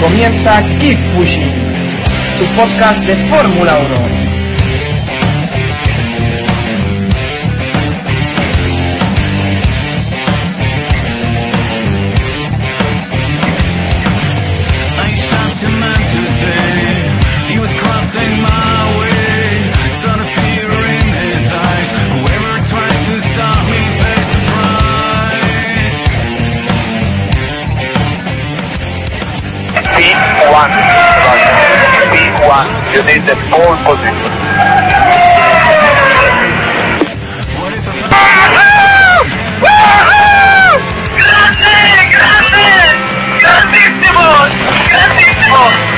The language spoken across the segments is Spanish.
Comienza Keep Pushing, tu podcast de Fórmula 1. I shot a man today. He was crossing my P1. P1. You need the pole position. ¡Grande! ¡Grande! ¡Grandísimo! ¡Grandísimo!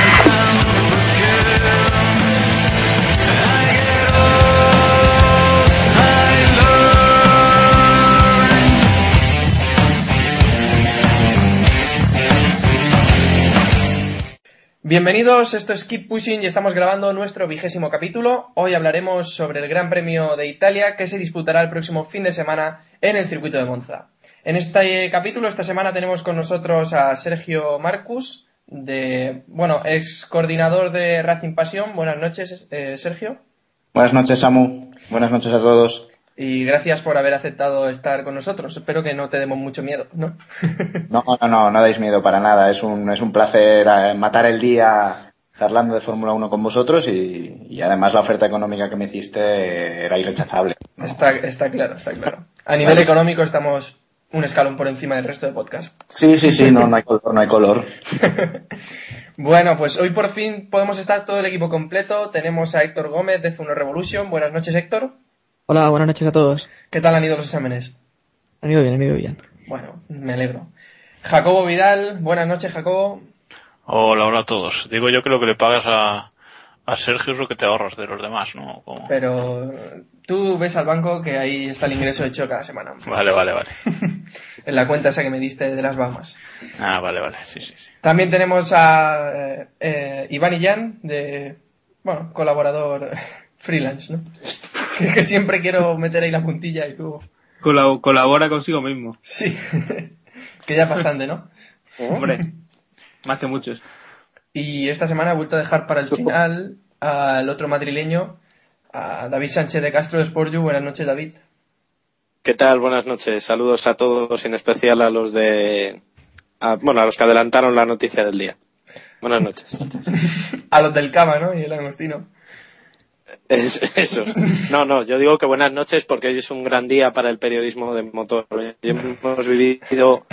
Bienvenidos, esto es Keep Pushing y estamos grabando nuestro vigésimo capítulo. Hoy hablaremos sobre el Gran Premio de Italia que se disputará el próximo fin de semana en el circuito de Monza. En este capítulo, esta semana tenemos con nosotros a Sergio Marcus, de, bueno, ex coordinador de Racing Pasión. Buenas noches, eh, Sergio. Buenas noches, Samu. Buenas noches a todos. Y gracias por haber aceptado estar con nosotros. Espero que no te demos mucho miedo, ¿no? No, no, no, no dais miedo para nada. Es un, es un placer eh, matar el día charlando de Fórmula 1 con vosotros y, y además la oferta económica que me hiciste era irrechazable. Está, está claro, está claro. A nivel económico estamos un escalón por encima del resto de podcast. Sí, sí, sí, no, no hay color, no hay color. Bueno, pues hoy por fin podemos estar todo el equipo completo. Tenemos a Héctor Gómez de F1 Revolution. Buenas noches, Héctor. Hola, buenas noches a todos. ¿Qué tal han ido los exámenes? Han ido bien, han ido bien. Bueno, me alegro. Jacobo Vidal, buenas noches, Jacobo. Hola, hola a todos. Digo yo que lo que le pagas a, a Sergio es lo que te ahorras de los demás, ¿no? Como- Pero tú ves al banco que ahí está el ingreso hecho cada semana. Vale, vale, vale. En la cuenta esa que me diste de las Bahamas. Ah, vale, vale. Sí, sí, sí. También tenemos a eh, eh, Iván Illán, de, bueno, colaborador freelance, ¿no? Que, que siempre quiero meter ahí la puntilla y tú... Colab- colabora consigo mismo. Sí, que ya es bastante, ¿no? Hombre, más que muchos. Y esta semana he vuelto a dejar para el final al otro madrileño, a David Sánchez de Castro de Sport You. Buenas noches, David. ¿Qué tal? Buenas noches. Saludos a todos, en especial a los de, a- bueno, a los que adelantaron la noticia del día. Buenas noches. A los del Cama, ¿no? Y el Agostino. Es, eso. No, no, yo digo que buenas noches porque hoy es un gran día para el periodismo de motor. Hoy hemos vivido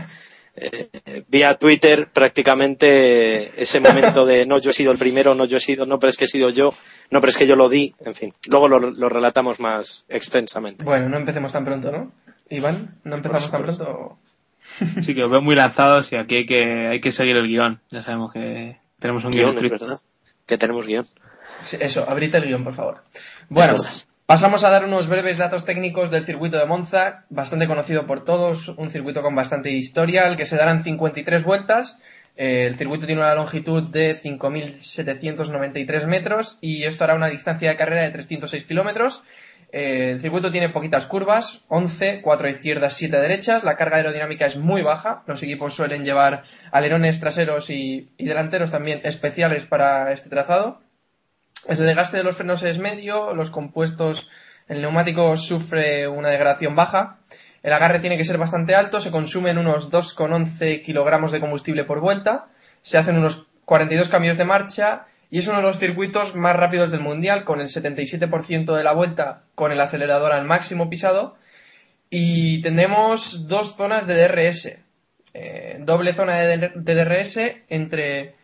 eh, vía Twitter prácticamente ese momento de no, yo he sido el primero, no, yo he sido, no, pero es que he sido yo, no, pero es que yo lo di, en fin. Luego lo, lo relatamos más extensamente. Bueno, no empecemos tan pronto, ¿no? Iván, ¿no empezamos tan pronto? Sí que os veo muy lanzados y aquí hay que, hay que seguir el guion. Ya sabemos que tenemos un guion Guión, es verdad. Que tenemos guion. Eso, abrite el guion, por favor. Bueno, pasamos a dar unos breves datos técnicos del circuito de Monza, bastante conocido por todos, un circuito con bastante historia, al que se darán 53 vueltas. Eh, el circuito tiene una longitud de 5.793 metros y esto hará una distancia de carrera de 306 kilómetros. Eh, el circuito tiene poquitas curvas, 11, 4 izquierdas, 7 derechas. La carga aerodinámica es muy baja. Los equipos suelen llevar alerones traseros y, y delanteros también especiales para este trazado. El desgaste de los frenos es medio, los compuestos, el neumático sufre una degradación baja, el agarre tiene que ser bastante alto, se consumen unos 2,11 kilogramos de combustible por vuelta, se hacen unos 42 cambios de marcha y es uno de los circuitos más rápidos del mundial, con el 77% de la vuelta con el acelerador al máximo pisado. Y tendremos dos zonas de DRS, eh, doble zona de, de DRS entre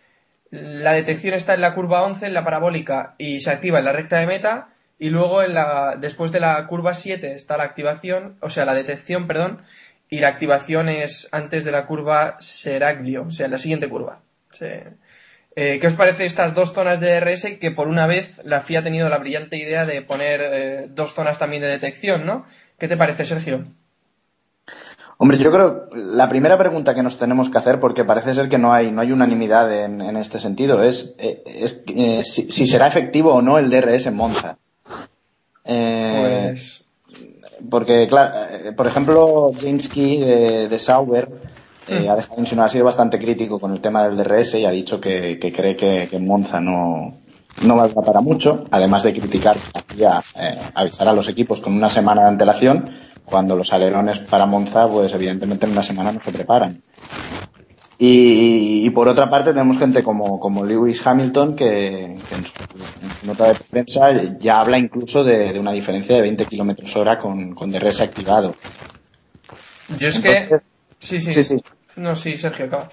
la detección está en la curva 11, en la parabólica, y se activa en la recta de meta, Y luego en la, después de la curva 7 está la activación, o sea, la detección, perdón, y la activación es antes de la curva Seraglio, o sea, en la siguiente curva. Eh, ¿Qué os parece estas dos zonas de DRS que por una vez la FIA ha tenido la brillante idea de poner eh, dos zonas también de detección, ¿no? ¿Qué te parece, Sergio? Hombre, yo creo la primera pregunta que nos tenemos que hacer, porque parece ser que no hay, no hay unanimidad en, en este sentido, es, eh, es eh, si, si será efectivo o no el DRS en Monza. Eh, Pues Porque, claro, eh, por ejemplo, James Key de, de Sauber eh, ha dejado insinuar, ha sido bastante crítico con el tema del DRS y ha dicho que, que cree que, que en Monza no, no va a dar para mucho, además de criticar eh, avisar a los equipos con una semana de antelación, cuando los alerones para Monza, pues evidentemente en una semana no se preparan. Y, y por otra parte tenemos gente como, como Lewis Hamilton que, que en, su, en su nota de prensa ya habla incluso de, de una diferencia de 20 kilómetros hora con, con DRS activado. yo es que... Sí, sí. Sí, sí. No, sí, Sergio, acaba.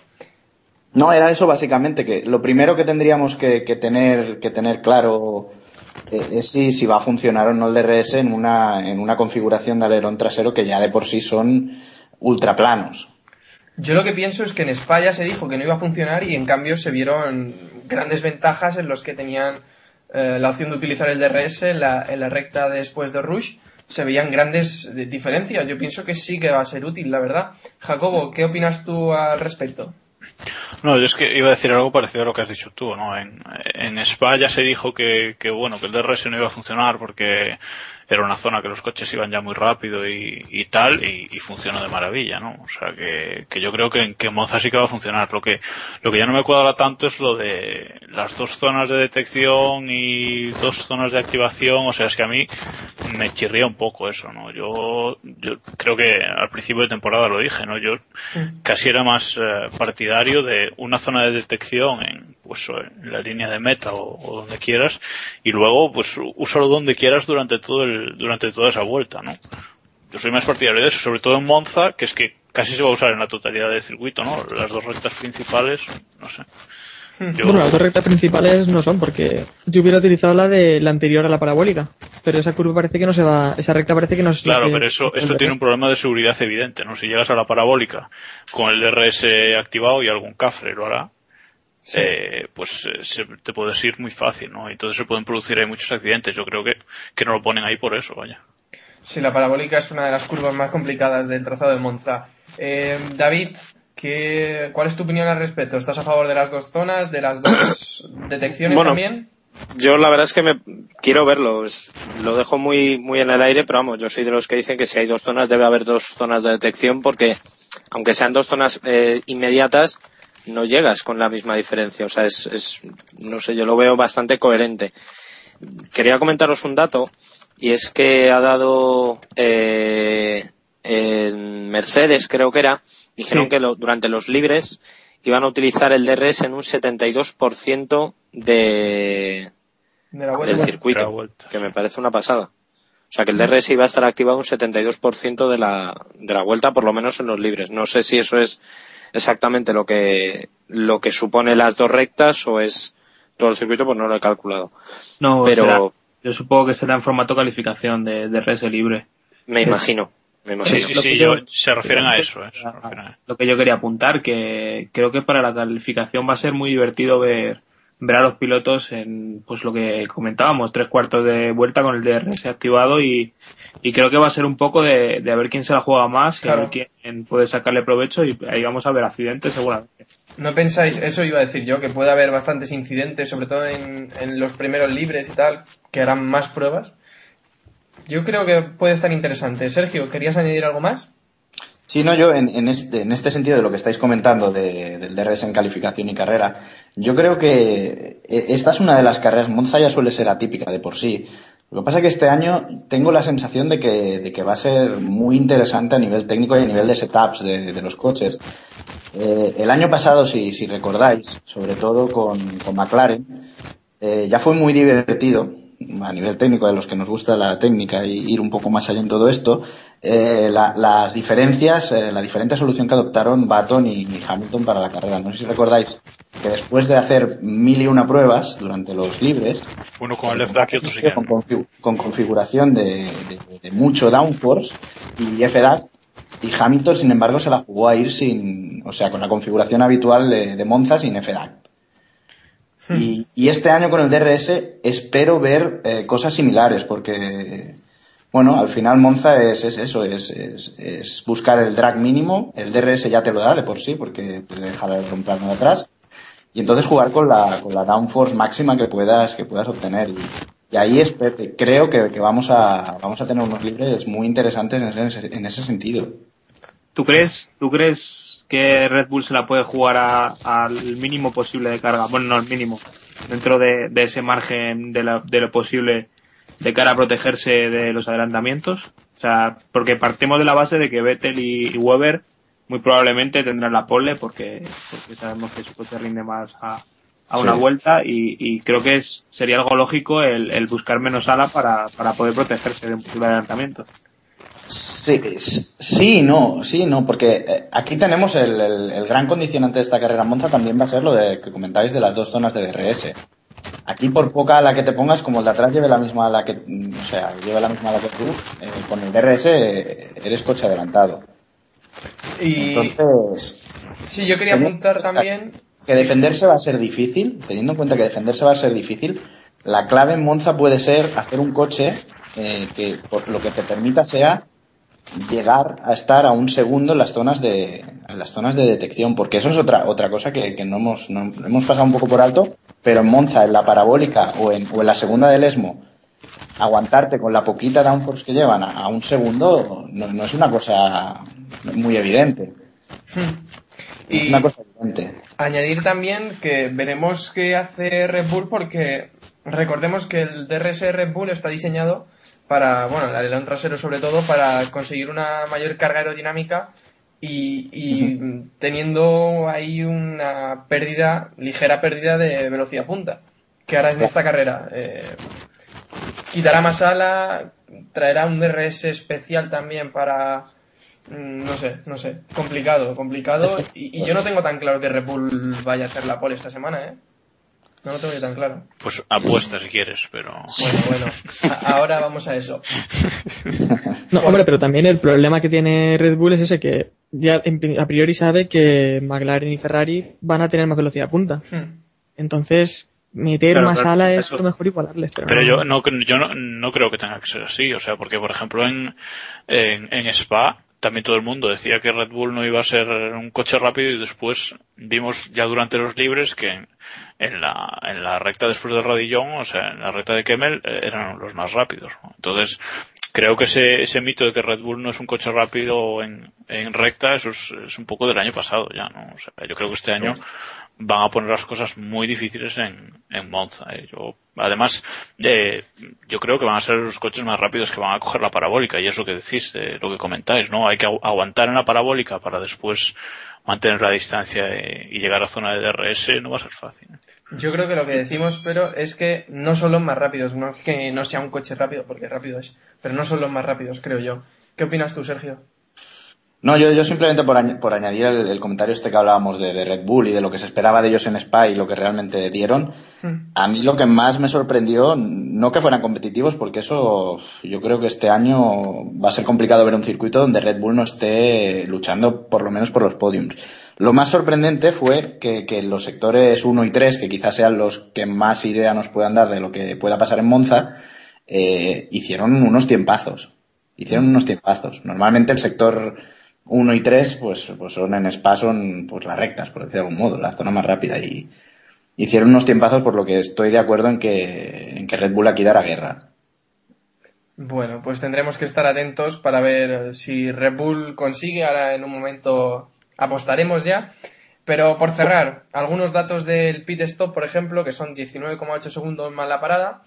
No, era eso básicamente, que lo primero que tendríamos que, que tener, que tener claro es si, si va a funcionar o no el DRS en una, en una configuración de alerón trasero que ya de por sí son ultraplanos. Yo lo que pienso es que en España se dijo que no iba a funcionar y en cambio se vieron grandes ventajas en los que tenían eh, la opción de utilizar el DRS en la, en la recta después de Rush. Se veían grandes eh, diferencias. Yo pienso que sí que va a ser útil, la verdad. Jacobo, ¿qué opinas tú al respecto? No, yo es que iba a decir algo parecido a lo que has dicho tú, ¿no? En, en Spa se dijo que, que, bueno, que el DRS no iba a funcionar porque era una zona que los coches iban ya muy rápido y, y tal, y, y funcionó de maravilla, ¿no? O sea, que, que yo creo que, en- que en Monza sí que va a funcionar. Lo que, lo que ya no me cuadra tanto es lo de las dos zonas de detección y dos zonas de activación, o sea, es que a mí me chirría un poco eso, ¿no? Yo, yo creo que al principio de temporada lo dije, ¿no? Yo casi era más eh, partidario de una zona de detección en, pues, en la línea de meta o, o donde quieras y luego pues úsalo donde quieras durante todo el, durante toda esa vuelta, ¿no? Yo soy más partidario de eso, sobre todo en Monza, que es que casi se va a usar en la totalidad del circuito, ¿no? Las dos rectas principales, no sé. Yo- Bueno, las dos rectas principales no son porque yo hubiera utilizado la de la anterior a la parabólica, pero esa curva parece que no se va, esa recta parece que no se Claro, se- pero eso, eso tiene un problema de seguridad evidente, ¿no? Si llegas a la parabólica con el DRS activado y algún cafre lo hará, eh, pues eh, se- te puedes ir muy fácil, ¿no? Entonces se pueden producir ahí muchos accidentes. Yo creo que, que no lo ponen ahí por eso, vaya. Sí, la parabólica es una de las curvas más complicadas del trazado de Monza. Eh, David, ¿qué, ¿cuál es tu opinión al respecto? ¿Estás a favor de las dos zonas, de las dos detecciones Bueno, también? Yo la verdad es que me quiero verlo, lo dejo muy muy en el aire, pero vamos, yo soy de los que dicen que si hay dos zonas debe haber dos zonas de detección porque aunque sean dos zonas eh, inmediatas no llegas con la misma diferencia, o sea, es, es no sé, yo lo veo bastante coherente. Quería comentaros un dato y es que ha dado eh, en Mercedes creo que era dijeron Sí. que lo- durante los libres iban a utilizar el DRS en un 72% de, De la vuelta. del De la circuito, vuelta. que me parece una pasada. O sea que el DRS iba a estar activado un 72% de la, de la vuelta, por lo menos en los libres. No sé si eso es exactamente lo que, lo que supone las dos rectas o es todo el circuito, pues no lo he calculado. No, Pero- será- yo supongo que será en formato calificación de, de RS libre. Me Sí. imagino, me Sí, imagino. sí, sí, que yo- yo- se refieren a eso, ¿eh? Se refieren a- Lo que yo quería apuntar, que creo que para la calificación va a ser muy divertido ver, ver a los pilotos en, pues lo que comentábamos, tres cuartos de vuelta con el DRS activado y, y creo que va a ser un poco de, de a ver quién se la juega más y a Claro. ver quién puede sacarle provecho y ahí vamos a ver accidentes seguramente. ¿No pensáis, eso iba a decir yo, que puede haber bastantes incidentes, sobre todo en, en los primeros libres y tal, que harán más pruebas? Yo creo que puede estar interesante. Sergio, ¿querías añadir algo más? Sí, no, yo en, en este, en este sentido de lo que estáis comentando de- del DRS en calificación y carrera, yo creo que eh, esta es una de las carreras, Monza ya suele ser atípica de por sí. Lo que pasa es que este año tengo la sensación de que, de que va a ser muy interesante a nivel técnico y a nivel de setups de, de los coches. Eh, el año pasado, si, si recordáis, sobre todo con, con McLaren, eh, ya fue muy divertido a nivel técnico, de los que nos gusta la técnica y ir un poco más allá en todo esto, eh, la- las diferencias, eh, la diferente solución que adoptaron Baton y, y Hamilton para la carrera. No sé si recordáis que después de hacer mil y una pruebas durante los libres, Uno con el left duck y otro sin con, confi- con configuración de, de- de mucho downforce y FDAC, y Hamilton, sin embargo, se la jugó a ir sin, o sea, con la configuración habitual de, de Monza sin FDAC. Y, y este año con el DRS espero ver eh, cosas similares, porque, bueno, al final Monza es, es eso, es, es, es buscar el drag mínimo, el DRS ya te lo da de por sí, porque te deja de un plano de atrás, y entonces jugar con la, con la downforce máxima que puedas, que puedas obtener. Y, y ahí espe- creo que, que vamos a, vamos a tener unos libres muy interesantes en ese, en ese sentido. ¿Tú crees, ¿Tú crees que Red Bull se la puede jugar a- al mínimo posible de carga? Bueno, no al mínimo, dentro de, de ese margen de, la- de lo posible de cara a protegerse de los adelantamientos. O sea, porque partimos de la base de que Vettel y, y Weber muy probablemente tendrán la pole porque, porque sabemos que su coche rinde más a, a una Sí. vuelta y, y creo que es, sería algo lógico el, el buscar menos ala para, para poder protegerse de un posible adelantamiento. Sí, sí, no, sí, no, porque eh, aquí tenemos el, el- el gran condicionante de esta carrera Monza también va a ser lo de que comentáis de las dos zonas de DRS. Aquí por poca ala que te pongas, como el de atrás lleve la misma ala que, mm, o sea, lleve la misma ala que tú, eh, con el DRS eh, eres coche adelantado. Y Entonces, sí, yo quería apuntar también que defenderse va a ser difícil, teniendo en cuenta que defenderse va a ser difícil, la clave en Monza puede ser hacer un coche eh, que por lo que te permita sea llegar a estar a un segundo en las zonas de en las zonas de detección, porque eso es otra otra cosa que, que no hemos no, hemos pasado un poco por alto, pero en Monza en la parabólica o en, o en la segunda del Esmo aguantarte con la poquita downforce que llevan a, a un segundo no, no es una cosa muy evidente. No es una cosa evidente. Añadir también que veremos qué hace Red Bull porque recordemos que el DRS Red Bull está diseñado para, bueno, el alerón trasero sobre todo, para conseguir una mayor carga aerodinámica y, y teniendo ahí una pérdida, ligera pérdida de velocidad punta, que ahora es en esta carrera. Eh, quitará más ala, traerá un DRS especial también para, mm, no sé, no sé, complicado, complicado. Y, y yo no tengo tan claro que Red Bull vaya a hacer la pole esta semana, ¿eh? No lo tengo yo tan claro. Pues apuesta si quieres, pero... Bueno, bueno, ahora vamos a eso. No, hombre, pero también el problema que tiene Red Bull es ese que ya a priori sabe que McLaren y Ferrari van a tener más velocidad punta. Hmm. Entonces, meter Claro, más claro, ala es lo mejor igualarles. Pero, Pero no- yo no, yo no, no creo que tenga que ser así, o sea, porque por ejemplo en, en, en Spa también todo el mundo decía que Red Bull no iba a ser un coche rápido y después vimos ya durante los libres que en, la, en la recta después del Radillón, o sea, en la recta de Kemmel eh, eran los más rápidos. Entonces, creo que ese, ese mito de que Red Bull no es un coche rápido en, en recta, eso es, es un poco del año pasado ya, ¿no? O sea, yo creo que este año van a poner las cosas muy difíciles en, en Monza. ¿eh? Yo, además, eh, yo creo que van a ser los coches más rápidos que van a coger la parabólica, y es lo que decís, eh, lo que comentáis, ¿no? Hay que agu- aguantar en la parabólica para después mantener la distancia eh, y llegar a zona de DRS, no va a ser fácil. Yo creo que lo que decimos, pero es que no son los más rápidos, no es que no sea un coche rápido, porque rápido es, pero no son los más rápidos, creo yo. ¿Qué opinas tú, Sergio? No, yo, yo simplemente por, añ- por añadir el, el comentario este que hablábamos de, de Red Bull y de lo que se esperaba de ellos en Spa y lo que realmente dieron, Hmm. a mí lo que más me sorprendió, no que fueran competitivos, porque eso yo creo que este año va a ser complicado ver un circuito donde Red Bull no esté luchando por lo menos por los podiums. Lo más sorprendente fue que, los sectores 1 y 3, que quizás sean los que más idea nos puedan dar de lo que pueda pasar en Monza, eh, hicieron unos tiempazos. Hicieron unos tiempazos. Normalmente el sector 1 y 3, pues, pues son en Spa, son pues las rectas, por decir de algún modo, la zona más rápida. Y hicieron unos tiempazos por lo que estoy de acuerdo en que, en que Red Bull aquí dará guerra. Bueno, pues tendremos que estar atentos para ver si Red Bull consigue. Ahora en un momento apostaremos ya. Pero por cerrar, algunos datos del pit stop, por ejemplo, que son 19,8 segundos más la parada.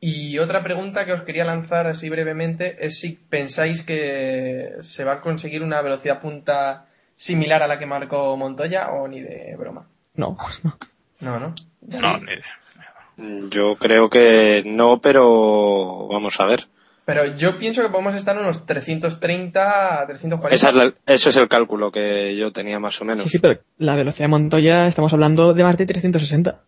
Y otra pregunta que os quería lanzar así brevemente es si pensáis que se va a conseguir una velocidad punta similar a la que marcó Montoya o ni de broma. no, no. No, ¿no? No, ni idea. Yo creo que no, pero vamos a ver. Pero yo pienso que podemos estar en unos 330 a 340. Esa es la- ese es el cálculo que yo tenía más o menos. Sí, sí, pero la velocidad de Montoya estamos hablando de más de 360.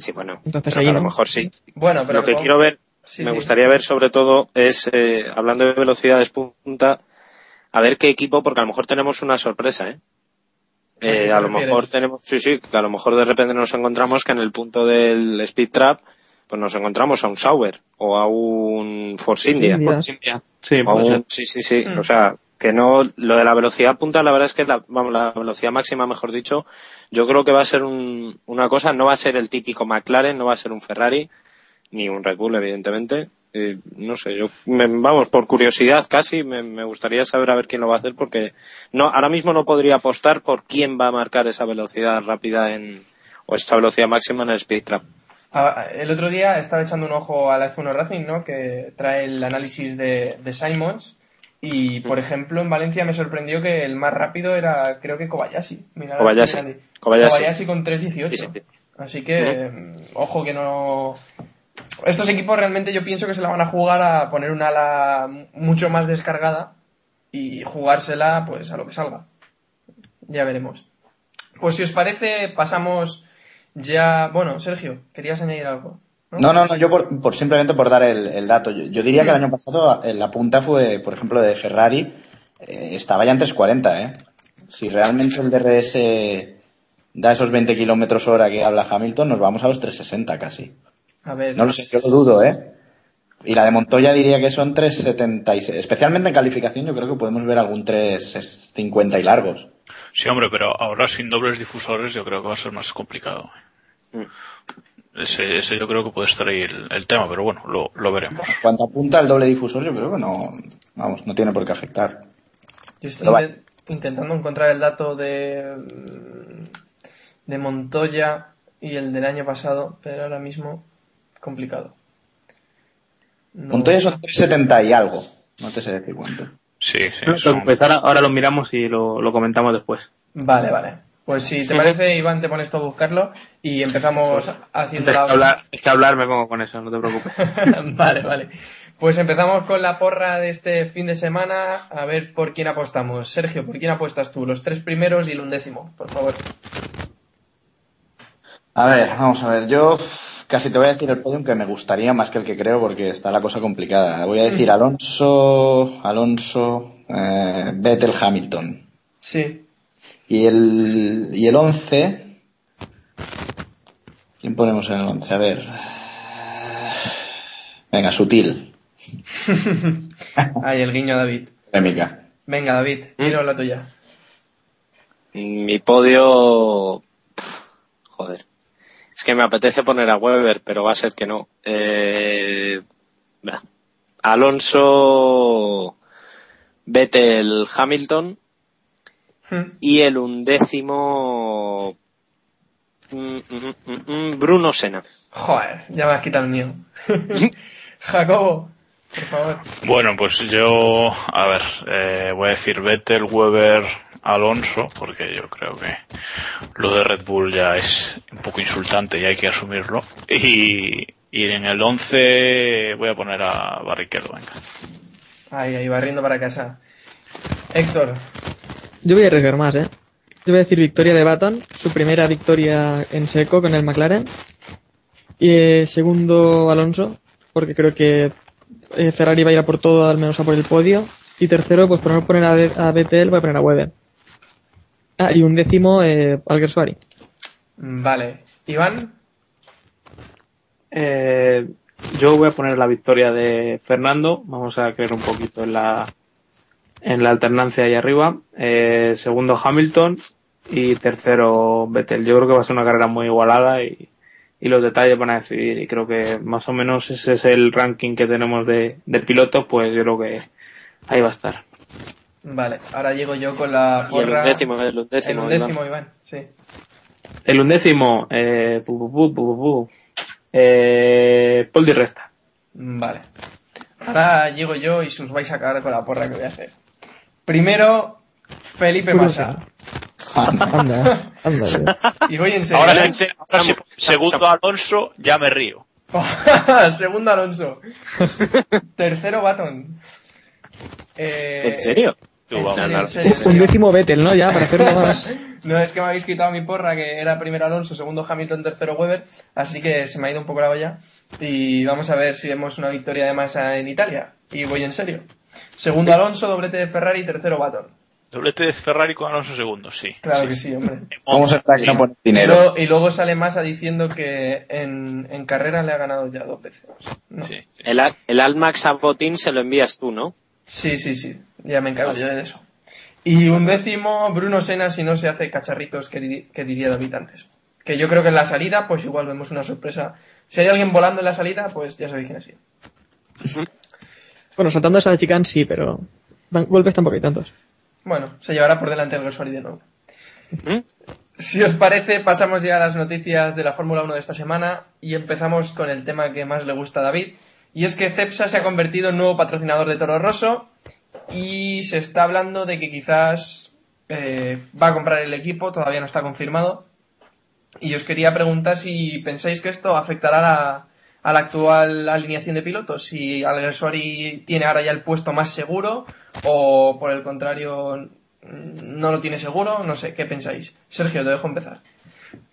Sí, bueno. Entonces ahí a lo no. mejor sí. Bueno, pero Lo que como- quiero ver, Sí, me sí. gustaría ver sobre todo es, eh, hablando de velocidades punta, a ver qué equipo, porque a lo mejor tenemos una sorpresa, ¿eh? ¿A qué Eh, a lo refieres? mejor tenemos, sí, sí, que a lo mejor de repente nos encontramos que en el punto del Speed Trap, pues nos encontramos a un Sauber o a un Force India. India. India. Sí, O un- sí, sí, sí. Mm. O sea, que no, lo de la velocidad punta, la verdad es que la, vamos, la velocidad máxima, mejor dicho, yo creo que va a ser un- una cosa, no va a ser el típico McLaren, no va a ser un Ferrari, ni un Red Bull, evidentemente. Eh, no sé, yo, me- vamos, por curiosidad casi, me, me gustaría saber a ver quién lo va a hacer, porque no, ahora mismo no podría apostar por quién va a marcar esa velocidad rápida en, o esa velocidad máxima en el Speed Trap. Ah, El otro día estaba echando un ojo a la F1 Racing, ¿no? Que trae el análisis de, de Simons. Y, por ejemplo, en Valencia me sorprendió que el más rápido era, creo que Kobayashi. Mira, Kobayashi. Kobayashi. con 3.18. Sí, sí, sí. Así que, mm, ojo que no... Estos equipos realmente yo pienso que se la van a jugar a poner una ala mucho más descargada y jugársela pues a lo que salga. Ya veremos. Pues si os parece, pasamos ya... Bueno, Sergio, querías añadir algo. No, no, no, yo por, por simplemente por dar el, el dato. Yo, yo diría que el año pasado en la punta fue, por ejemplo, de Ferrari, eh, estaba ya en 340, ¿eh? Si realmente el DRS da esos 20 kilómetros hora que habla Hamilton, nos vamos a los 360 casi. A ver, No lo sé, yo lo dudo, ¿eh? Y la de Montoya diría que son 376. Especialmente en calificación yo creo que podemos ver algún 350 y largos. Sí, hombre, pero ahora sin dobles difusores yo creo que va a ser más complicado. Mm. Ese, ese yo creo que puede estar ahí el, el tema, pero bueno, lo, lo veremos. Cuanto apunta el doble difusor, yo creo que no, vamos, no tiene por qué afectar. Yo estoy vale. intentando encontrar el dato de, de Montoya y el del año pasado, pero ahora mismo complicado. No- Montoya son 370 y algo. No te sé decir cuánto. Sí, sí. No son- ahora, ahora lo miramos y lo, lo comentamos después. Vale, vale. Pues si te parece, Iván, te pones tú a buscarlo y empezamos haciendo Es que, la... hablar, es que hablar me pongo con eso, no te preocupes. vale, vale. Pues empezamos con la porra de este fin de semana. A ver por quién apostamos. Sergio, ¿por quién apuestas tú? Los tres primeros y el undécimo, por favor. A ver, vamos a ver. Yo casi te voy a decir el podium que me gustaría más que el que creo porque está la cosa complicada. Voy a decir Alonso, Alonso, eh, Vettel, Hamilton. Sí. Y el, y el 11. ¿Quién ponemos en el 11? A ver. Venga, sutil. Ahí el guiño a David. Polémica. Venga, David, tiro la tuya. Mi podio. Joder. Es que me apetece poner a Weber, pero va a ser que no. Eh. Alonso, Vettel, Hamilton Hmm. y el undécimo. mm, mm, mm, mm, Bruno Sena. Joder, ya me has quitado el mío. Jacobo, por favor. Bueno, pues yo, a ver, eh, voy a decir Vettel, Weber, Alonso, porque yo creo que lo de Red Bull ya es un poco insultante y hay que asumirlo. Y, y en el 11 voy a poner a Barrichello, venga. Ahí, ahí, barriendo para casa. Héctor, Yo voy a arriesgar más, ¿eh? Yo voy a decir victoria de Baton, su primera victoria en seco con el McLaren. Y eh, segundo, Alonso, porque creo que eh, Ferrari va a ir a por todo, al menos a por el podio. Y tercero, pues por no poner a, Ve- a Vettel, voy a poner a Weber. Ah, y un décimo, eh, Alguersuari. vale. Iván, Eh, yo voy a poner la victoria de Fernando. Vamos a creer un poquito en la en la alternancia ahí arriba. Eh, segundo Hamilton y tercero Vettel. Yo creo que va a ser una carrera muy igualada y, y los detalles van a decidir. Y creo que más o menos ese es el ranking que tenemos de, de pilotos. Pues yo creo que ahí va a estar. vale. Ahora llego yo con la Y el porra. undécimo, el El undécimo. Iván. Iván, sí. El undécimo, eh, pu, pu, pu, pu, pu, eh, Paul Di Resta. Vale. Ahora llego yo y os vais a acabar con la porra que voy a hacer. Primero, Felipe Massa. Anda, anda. Y voy en serio. Ahora, ¿eh? Segundo Alonso, ya me río. Segundo Alonso. Tercero Baton. Eh, ¿En serio? Tú, en vamos. serio, no, en serio, en Un décimo Vettel, ¿no? Ya, para hacerlo más. No, es que me habéis quitado mi porra, que era primero Alonso, segundo Hamilton, tercero Weber, así que se me ha ido un poco la olla. Y vamos a ver si vemos una victoria de masa en Italia. Y voy en serio. Segundo Alonso, doblete de Ferrari, tercero Baton. Doblete de Ferrari con Alonso segundo, sí. Claro Sí. que sí, hombre. ¿Cómo se está que no dinero? luego, y luego sale Massa diciendo que en, en carrera le ha ganado ya dos veces. No. Sí, sí. El, el Almax a Botín se lo envías tú, ¿no? Sí, sí, sí. Ya me encargo yo de eso. Y un décimo, Bruno Sena si no se hace cacharritos que, que diría David antes. Que yo creo que en la salida, pues igual vemos una sorpresa. Si hay alguien volando en la salida, pues ya sabéis quién es. Bueno, saltando esa de chicane sí, pero dan- golpes tampoco hay tantos. Bueno, se llevará por delante el Goswari de nuevo. ¿Mm? Si os parece, pasamos ya a las noticias de la Fórmula 1 de esta semana y empezamos con el tema que más le gusta a David. Y es que Cepsa se ha convertido en nuevo patrocinador de Toro Rosso y se está hablando de que quizás eh, va a comprar el equipo, todavía no está confirmado. Y os quería preguntar si pensáis que esto afectará a la, a la actual alineación de pilotos, si Alguersuari tiene ahora ya el puesto más seguro o por el contrario no lo tiene seguro, no sé, ¿qué pensáis? Sergio, te dejo empezar.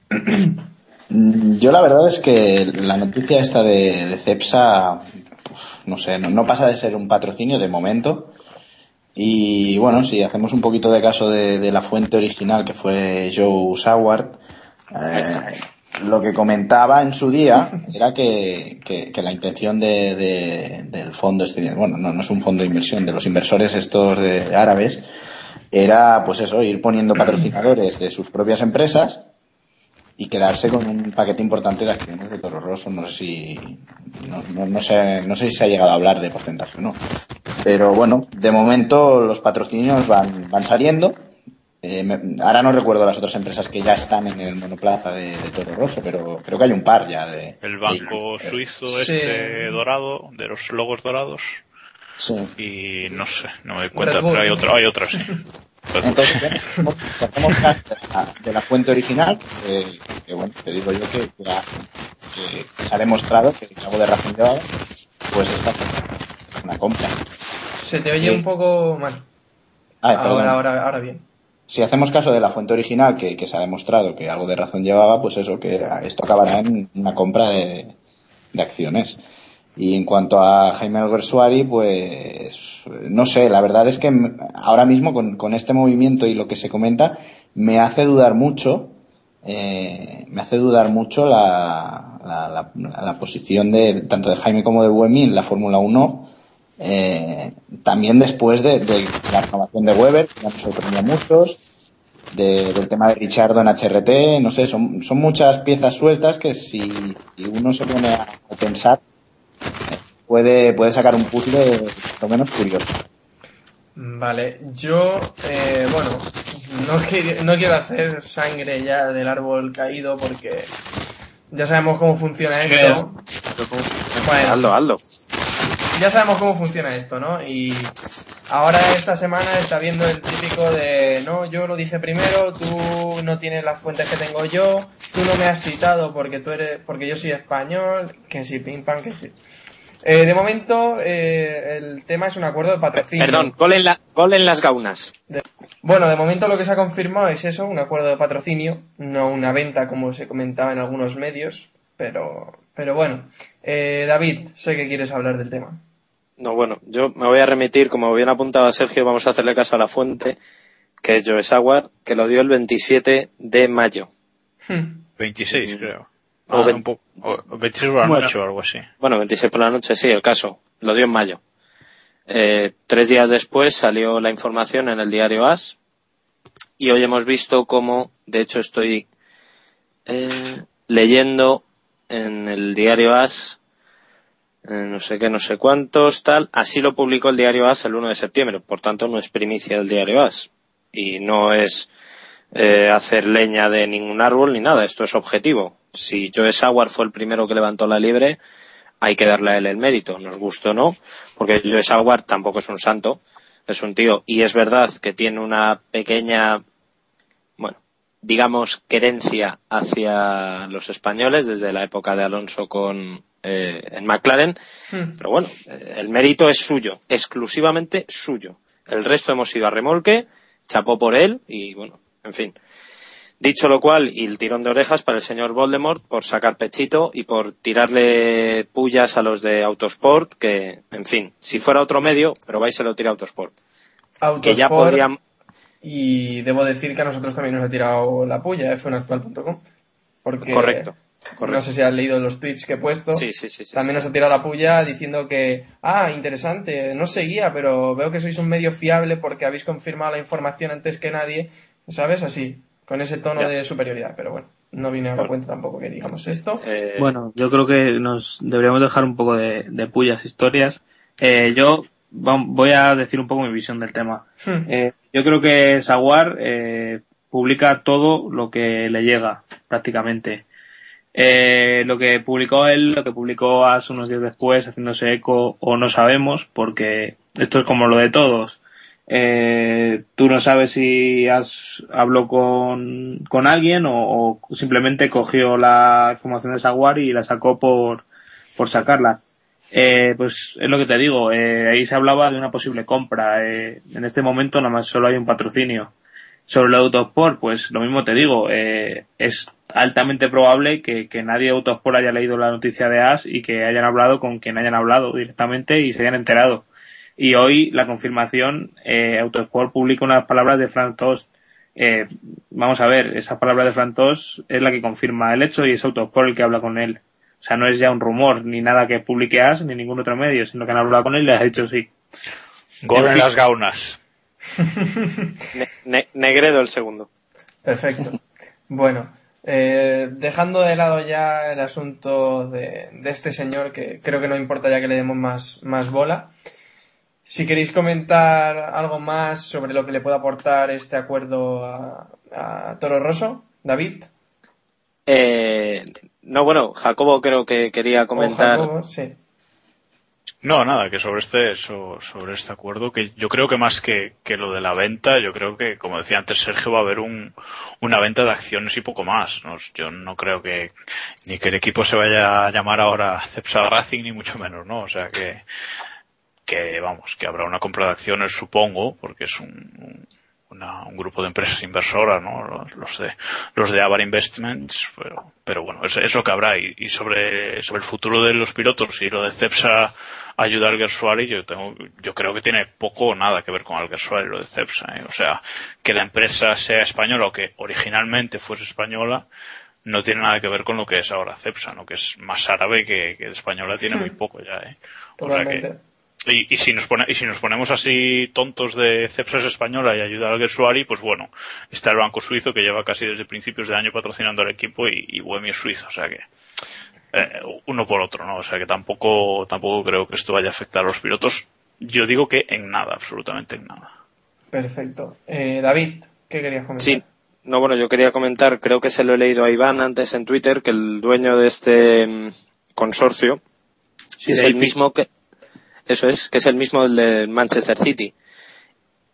Yo la verdad es que la noticia esta de, de Cepsa, no sé, no, no pasa de ser un patrocinio de momento. Y bueno, si hacemos un poquito de caso de, de la fuente original que fue Joe Saward, eh, lo que comentaba en su día era que, que- que la intención de, de- del fondo este, bueno, no, no es un fondo de inversión, de los inversores estos de árabes, era pues eso, ir poniendo patrocinadores de sus propias empresas y quedarse con un paquete importante de acciones de Toro Rosso. No sé si no, no- no sé, no sé si se ha llegado a hablar de porcentaje o no. Pero bueno, de momento los patrocinios van, van saliendo. Eh, me- ahora no recuerdo las otras empresas que ya están en el monoplaza de, de Toro Rosso, pero creo que hay un par ya de. El banco de- suizo este dorado, de los logos dorados. Sí. Y no sé, no me doy cuenta, pero hay otro, hay otros, sí. Entonces, caso de la, de la fuente original, eh, que bueno, te digo yo que, que ha- que- que se ha demostrado que algo de razón llevaba, pues esta es una compra. Se te oye Sí. un poco mal. Ay, ahora, ahora bien. Si hacemos caso de la fuente original, que, que se ha demostrado que algo de razón llevaba, pues eso, que esto acabará en una compra de, de acciones. Y en cuanto a Jaime Alguersuari, pues no sé, la verdad es que ahora mismo con, con este movimiento y lo que se comenta, me hace dudar mucho, eh, me hace dudar mucho la, la, posición de tanto de Jaime como de Buemi la Fórmula 1, eh, también después de, de la renovación de Weber, que nos sorprendió a muchos, de- del tema de Richardo en HRT, no sé, son, son muchas piezas sueltas que si, si uno se pone a, a pensar, eh, puede, puede sacar un puzzle lo menos curioso. Vale, yo, eh, bueno, no, qui- no quiero hacer sangre ya del árbol caído porque ya sabemos cómo funciona esto. Bueno, Hazlo, hazlo. Ya sabemos cómo funciona esto, ¿no? Y ahora esta semana está viendo el típico de, no, yo lo dije primero, tú no tienes las fuentes que tengo yo, tú no me has citado porque tú eres, porque yo soy español, que sí, pim pam, que sí. Eh, de momento, eh, el tema es un acuerdo de patrocinio. Perdón, gol en, la, gol en las gaunas. Bueno, de momento lo que se ha confirmado es eso, un acuerdo de patrocinio, no una venta como se comentaba en algunos medios, pero, pero bueno. Eh, David, sé que quieres hablar del tema. No, bueno, yo me voy a remitir, como bien apuntaba Sergio, vamos a hacerle caso a la fuente, que es Joe Sauer, que lo dio el 27 de mayo. Hmm. 26, creo. O Ah, o 26 por la Bueno. noche o algo así. Bueno, 26 por la noche, sí, el caso. Lo dio en mayo. Eh, tres días después salió la información en el diario AS y hoy hemos visto cómo, de hecho estoy eh, leyendo en el diario AS, no sé qué, no sé cuántos, tal, así lo publicó el diario AS el 1 de septiembre, por tanto no es primicia del diario AS. Y no es eh, hacer leña de ningún árbol ni nada, esto es objetivo. Si Joe Sauer fue el primero que levantó la libre, hay que darle a él el mérito, nos guste o no, porque Joe Sauer tampoco es un santo, es un tío, y es verdad que tiene una pequeña, digamos, querencia hacia los españoles desde la época de Alonso con eh, en McLaren. Hmm. Pero bueno, eh, el mérito es suyo, exclusivamente suyo. El resto hemos ido a remolque, chapó por él y bueno, en fin. Dicho lo cual, y el tirón de orejas para el señor Voldemort por sacar pechito y por tirarle pullas a los de Autosport, que, en fin, si fuera otro medio, pero vais se lo tira Autosport. Que ya Autosport, podrían, Y debo decir que a nosotros también nos ha tirado la puya, f1actual.com. Porque Correcto, No correcto. sé si has leído los tweets que he puesto. Sí, sí, sí, sí, También sí, nos sí. ha tirado la puya diciendo que, ah, interesante, no seguía, pero veo que sois un medio fiable porque habéis confirmado la información antes que nadie, ¿sabes? Así, con ese tono Ya. de superioridad. Pero bueno, no viene a la cuenta tampoco que digamos esto. Eh, Bueno, yo creo que nos deberíamos dejar un poco de, de pullas historias. Eh, yo voy a decir un poco mi visión del tema. Hmm. Eh, yo creo que Saguar eh, publica todo lo que le llega, prácticamente. Eh, lo que publicó él, lo que publicó hace unos días después, haciéndose eco, o no sabemos, porque esto es como lo de todos. Eh, tú no sabes si has habló con, con alguien o, o simplemente cogió la información de Saguar y la sacó por, por sacarla. Eh, pues es lo que te digo, eh, ahí se hablaba de una posible compra. Eh, en este momento nada más solo hay un patrocinio. Sobre el Autosport, pues lo mismo te digo, eh, es altamente probable que, que nadie de Autosport haya leído la noticia de As y que hayan hablado con quien hayan hablado directamente y se hayan enterado. Y hoy la confirmación, eh, Autosport publica unas palabras de Frank Tost. Eh, vamos a ver, esa palabra de Frank Tost es la que confirma el hecho y es Autosport el que habla con él. O sea, no es ya un rumor, ni nada que publique As, ni ningún otro medio, sino que han hablado con él y le ha dicho sí. Gol en las gaunas. Ne- Ne- Negredo el segundo. Perfecto. Bueno, eh, dejando de lado ya el asunto de, de este señor, que creo que no importa ya que le demos más, más bola, si queréis comentar algo más sobre lo que le puede aportar este acuerdo a, a Toro Rosso, David. Eh, no, bueno, Jacobo creo que quería comentar. Jacobo, sí. No, nada, que sobre este, so- sobre este acuerdo, que yo creo que más que, que lo de la venta, yo creo que, como decía antes Sergio, va a haber un, una venta de acciones y poco más. ¿no? Yo no creo que, ni que el equipo se vaya a llamar ahora Cepsa Racing, ni mucho menos, ¿no? O sea que, que vamos, que habrá una compra de acciones, supongo, porque es un, un- una- un grupo de empresas inversoras, ¿no? Los, los de, los de Avar Investments, pero, pero bueno, es, es lo que habrá. Y, y sobre, sobre el futuro de los pilotos y lo de Cepsa ayuda al Gersuari, yo tengo, yo creo que tiene poco o nada que ver con el Gersuari, lo de Cepsa, ¿eh? O sea, que la empresa sea española o que originalmente fuese española, no tiene nada que ver con lo que es ahora Cepsa, ¿no? Que es más árabe que, que española tiene muy poco ya, ¿eh? O sea que. Y, y si nos pone, y si nos ponemos así tontos de Cepsas española y ayuda al Gersuari, pues bueno, está el banco suizo que lleva casi desde principios de año patrocinando al equipo y, y Bohemio es suizo, o sea que eh, uno por otro, ¿no? O sea que tampoco, tampoco creo que esto vaya a afectar a los pilotos. Yo digo que en nada, absolutamente en nada. Perfecto. Eh, David, ¿qué querías comentar? Sí, no, bueno, yo quería comentar, creo que se lo he leído a Iván antes en Twitter, que el dueño de este mm, consorcio es el mismo que, eso es, que es el mismo del de Manchester City.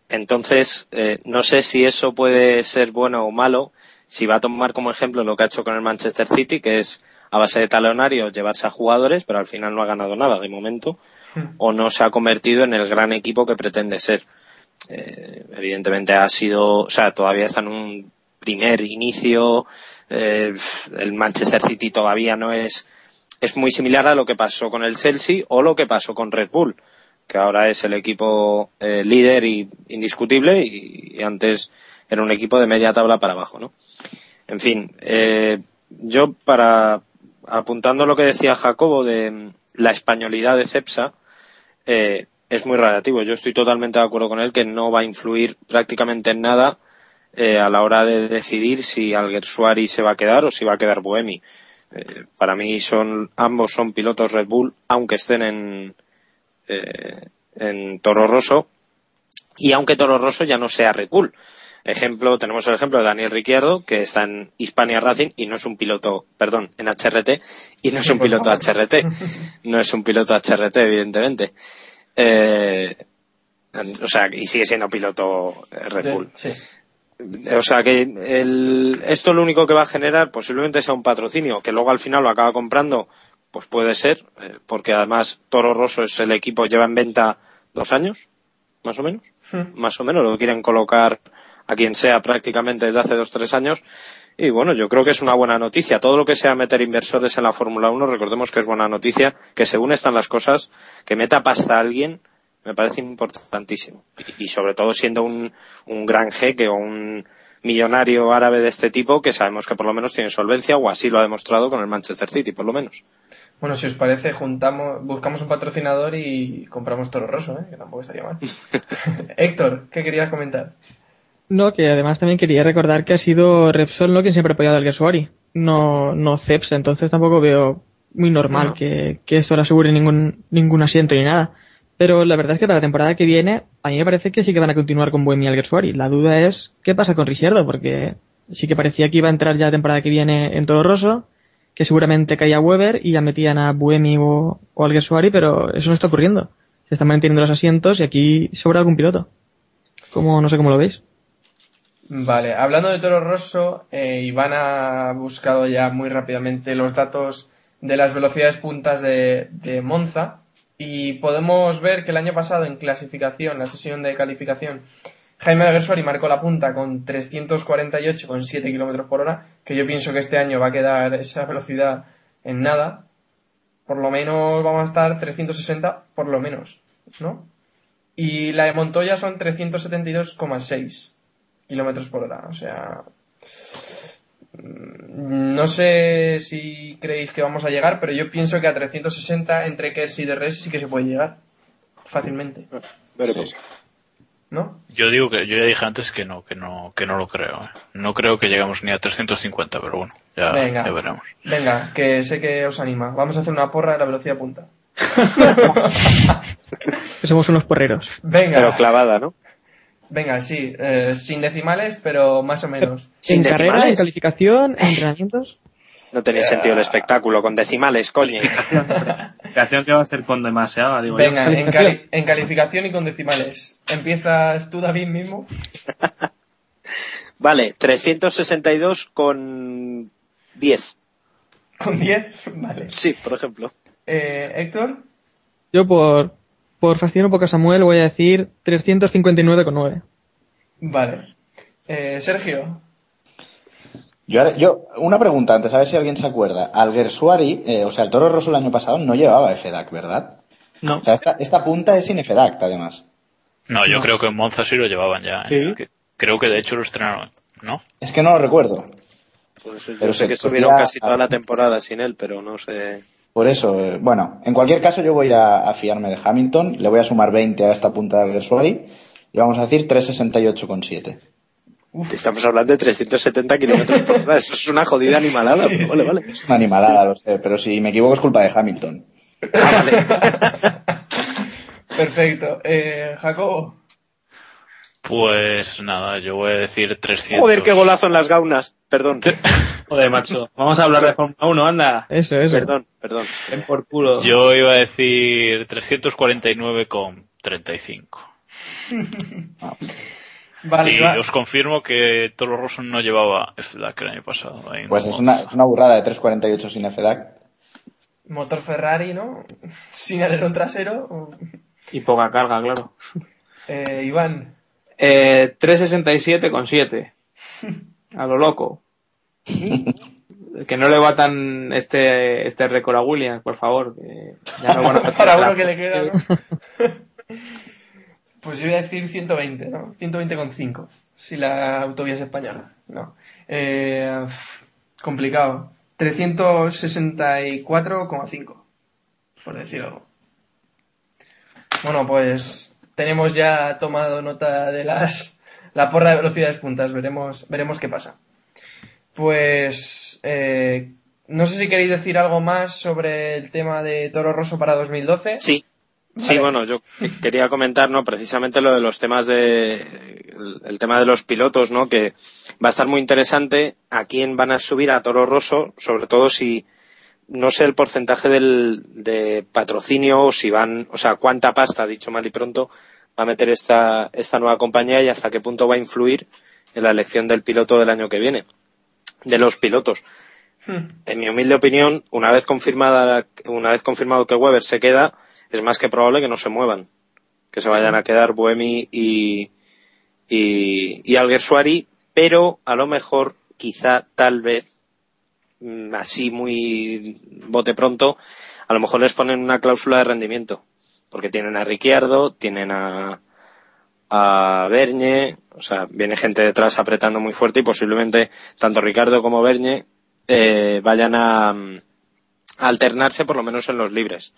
Entonces, eh, no sé si eso puede ser bueno o malo, si va a tomar como ejemplo lo que ha hecho con el Manchester City, que es a base de talonario llevarse a jugadores, pero al final no ha ganado nada de momento, o no se ha convertido en el gran equipo que pretende ser. Eh, evidentemente ha sido, o sea, todavía está en un primer inicio, eh, el Manchester City todavía no es, es muy similar a lo que pasó con el Chelsea o lo que pasó con Red Bull, que ahora es el equipo eh, líder y indiscutible y, antes era un equipo de media tabla para abajo, ¿no? En fin, eh, yo para apuntando lo que decía Jacobo de mm, la españolidad de Cepsa, eh, es muy relativo. Yo estoy totalmente de acuerdo con él que no va a influir prácticamente en nada eh, a la hora de decidir si Alguersuari se va a quedar o si va a quedar Boemi. Eh, para mí son ambos son pilotos Red Bull, aunque estén en eh, en Toro Rosso y aunque Toro Rosso ya no sea Red Bull. Ejemplo, tenemos el ejemplo de Daniel Ricciardo, que está en Hispania Racing y no es un piloto, perdón, en HRT, y no es Sí, un piloto. HRT. No es un piloto HRT, evidentemente. Eh, o sea, y sigue siendo piloto Red Bull. Sí. O sea que el, esto lo único que va a generar posiblemente sea un patrocinio, que luego al final lo acaba comprando, pues puede ser, eh, porque además Toro Rosso es el equipo, lleva en venta dos años, más o menos, más o menos, lo quieren colocar a quien sea prácticamente desde hace dos tres años. Y bueno, yo creo que es una buena noticia. Todo lo que sea meter inversores en la Fórmula 1, recordemos que es buena noticia, que según están las cosas, que meta pasta a alguien, me parece importantísimo. Y, y sobre todo siendo un, un gran jeque o un millonario árabe de este tipo que sabemos que por lo menos tiene solvencia o así lo ha demostrado con el Manchester City, por lo menos. Bueno, si os parece, juntamos, buscamos un patrocinador y compramos Toro Rosso, ¿eh? que tampoco estaría mal. Héctor, ¿qué querías comentar? No, que además también quería recordar que ha sido Repsol ¿no? quien siempre ha apoyado al Gersuari, no, no Ceps, entonces tampoco veo muy normal No. que, que esto le asegure ningún, ningún asiento ni nada. Pero la verdad es que para la temporada que viene, a mí me parece que sí que van a continuar con Buemi y Alguersuari. La duda es qué pasa con Ricciardo, porque sí que parecía que iba a entrar ya la temporada que viene en Toro Rosso, que seguramente caía Weber y ya metían a Buemi o, o Alguersuari, pero eso no está ocurriendo. Se están manteniendo los asientos y aquí sobra algún piloto. Como, no sé cómo lo veis. Vale, hablando de Toro Rosso, eh, Iván ha buscado ya muy rápidamente los datos de las velocidades puntas de Monza y podemos ver que el año pasado en clasificación, la sesión de calificación, Jaime Alguersuari marcó la punta con 348,7 kilómetros por hora, que yo pienso que este año va a quedar esa velocidad en nada. Por lo menos vamos a estar 360, por lo menos, ¿no? Y la de Montoya son 372,6 kilómetros por hora. O sea, no sé si creéis que vamos a llegar, pero yo pienso que a 360 entre Kers y DRS sí que se puede llegar fácilmente, Veremos. ¿no? Yo digo que, yo ya dije antes que no, que no, que no lo creo. ¿eh? No creo que lleguemos ni a 350, pero bueno, ya, Venga. ya veremos. Venga, que sé que os anima. Vamos a hacer una porra de la velocidad punta. Somos unos porreros. Venga, Pero clavada, ¿no? Venga, sí, eh, sin decimales, pero más o menos. Sin en carrera, decimales. en calificación, en entrenamientos. No tenía sentido el espectáculo con decimales, coño. Calificación que va a ser con demasiada, digo Venga, yo. en, cali- en calificación y con decimales. ¿Empiezas tú, David, mismo? Vale, 362 con 10. ¿Con 10? Vale. Sí, por ejemplo. Eh, Héctor, Yo por, por fastidiar un poco a Samuel voy a decir 359,9. vale. Eh, Sergio, Yo, ahora- yo, una pregunta antes, a ver si alguien se acuerda. Alguersuari, eh, o sea, el Toro Rosso el año pasado no llevaba FDAC, ¿verdad? No. O sea, esta, esta punta es sin FDAC, además. No, yo creo que en Monza sí lo llevaban ya. ¿eh? Sí. Que- Creo que de hecho lo estrenaron, ¿no? Es que no lo recuerdo. Pues yo Pero sé que estuvieron casi toda la temporada sin él, pero no sé. Por eso, eh, bueno, en cualquier caso yo voy a, a fiarme de Hamilton, le voy a sumar 20 a esta punta de Alguersuari y vamos a decir 368,7. Estamos hablando de 370 kilómetros por hora. Eso es una jodida animalada. pero vale, vale. Es una animalada, lo sé, pero si me equivoco es culpa de Hamilton. Ah, vale. perfecto. Eh, Jacobo, Pues nada, yo voy a decir 300. Joder, qué golazo en las gaunas. Perdón, Joder, macho. Vamos a hablar de Fórmula 1, anda. Eso, eso. perdón, perdón. Ven por culo. Yo iba a decir 349 con 35. vale, y Iván. os confirmo que Toro Rosso no llevaba FDAC el año pasado. ahí Pues es Monza. una, es una burrada de 348 sin FDAC. motor Ferrari, ¿no? Sin alerón trasero. Y poca carga, claro. Eh, Iván, Eh, 367 con 7. A lo loco. Que no le batan este, este récord a Williams, por favor. que ya no van a para uno que le queda, ¿no? Pues yo voy a decir 120, ¿no? 120,5. Si la autovía es española. No. Eh, complicado. 364,5. Por decir algo. Bueno, pues tenemos ya tomado nota de las la porra de velocidades puntas. Veremos, veremos qué pasa. Pues eh, no sé si queréis decir algo más sobre el tema de Toro Rosso para 2012. Sí. Sí, bueno, yo quería comentar, ¿no? Precisamente lo de los temas de, el tema de los pilotos, ¿no? Que va a estar muy interesante a quién van a subir a Toro Rosso, sobre todo si, no sé el porcentaje del, de patrocinio o si van, o sea, cuánta pasta, dicho mal y pronto, va a meter esta, esta nueva compañía y hasta qué punto va a influir en la elección del piloto del año que viene, de los pilotos. Hmm. En mi humilde opinión, una vez confirmada, una vez confirmado que Weber se queda, es más que probable que no se muevan, que se vayan a quedar Buemi y y, y Alguersuari, pero a lo mejor, quizá, tal vez, así muy bote pronto, a lo mejor les ponen una cláusula de rendimiento, porque tienen a Ricciardo, tienen a, a Bernie, o sea, viene gente detrás apretando muy fuerte y posiblemente tanto Ricardo como Bernie eh, vayan a, mm, a alternarse por lo menos en los libres.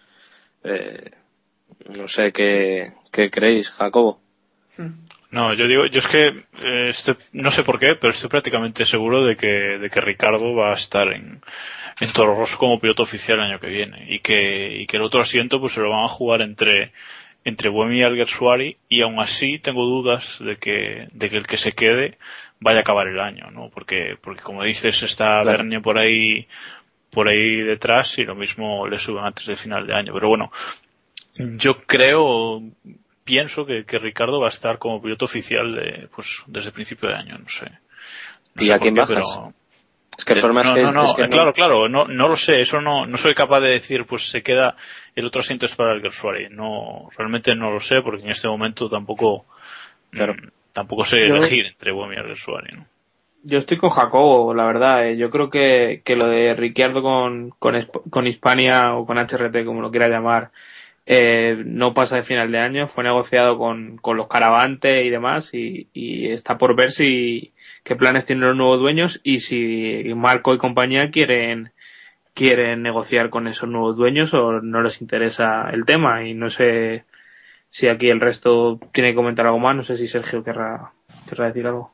Eh, no sé qué, qué creéis, Jacobo. No, yo digo, yo es que eh, estoy- no sé por qué, pero estoy prácticamente seguro de que, de que Ricardo va a estar en, en Toro Rosso como piloto oficial el año que viene y que, y que el otro asiento pues se lo van a jugar entre, entre Buemi y Alguersuari y aún así tengo dudas de que, de que el que se quede vaya a acabar el año, ¿no? Porque, porque como dices está Claro. Bernie por ahí, por ahí detrás y lo mismo le suben antes del final de año. Pero bueno, yo creo, pienso que, que Ricardo va a estar como piloto oficial de, pues, desde el principio de año, no sé. No ¿Y sé a quién qué, bajas? pero- Es que el Eh, problema es no, que, no, no, es que eh, claro, claro, no, no lo sé, eso no, no soy capaz de decir, pues se queda, el otro asiento es para el Gersuari. No, realmente no lo sé, porque en este momento tampoco, Claro. mm, tampoco sé Yo- elegir entre Buemi y Alguersuari, ¿no? Yo estoy con Jacobo, la verdad. eh. Yo creo que, que lo de Ricciardo con, con, con Hispania o con HRT, como lo quiera llamar, eh, no pasa de final de año. Fue negociado con, con los Caravante y demás y, y está por ver si qué planes tienen los nuevos dueños y si Marco y compañía quieren quieren negociar con esos nuevos dueños o no les interesa el tema y no sé si aquí el resto tiene que comentar algo más. No sé si Sergio querrá, querrá decir algo.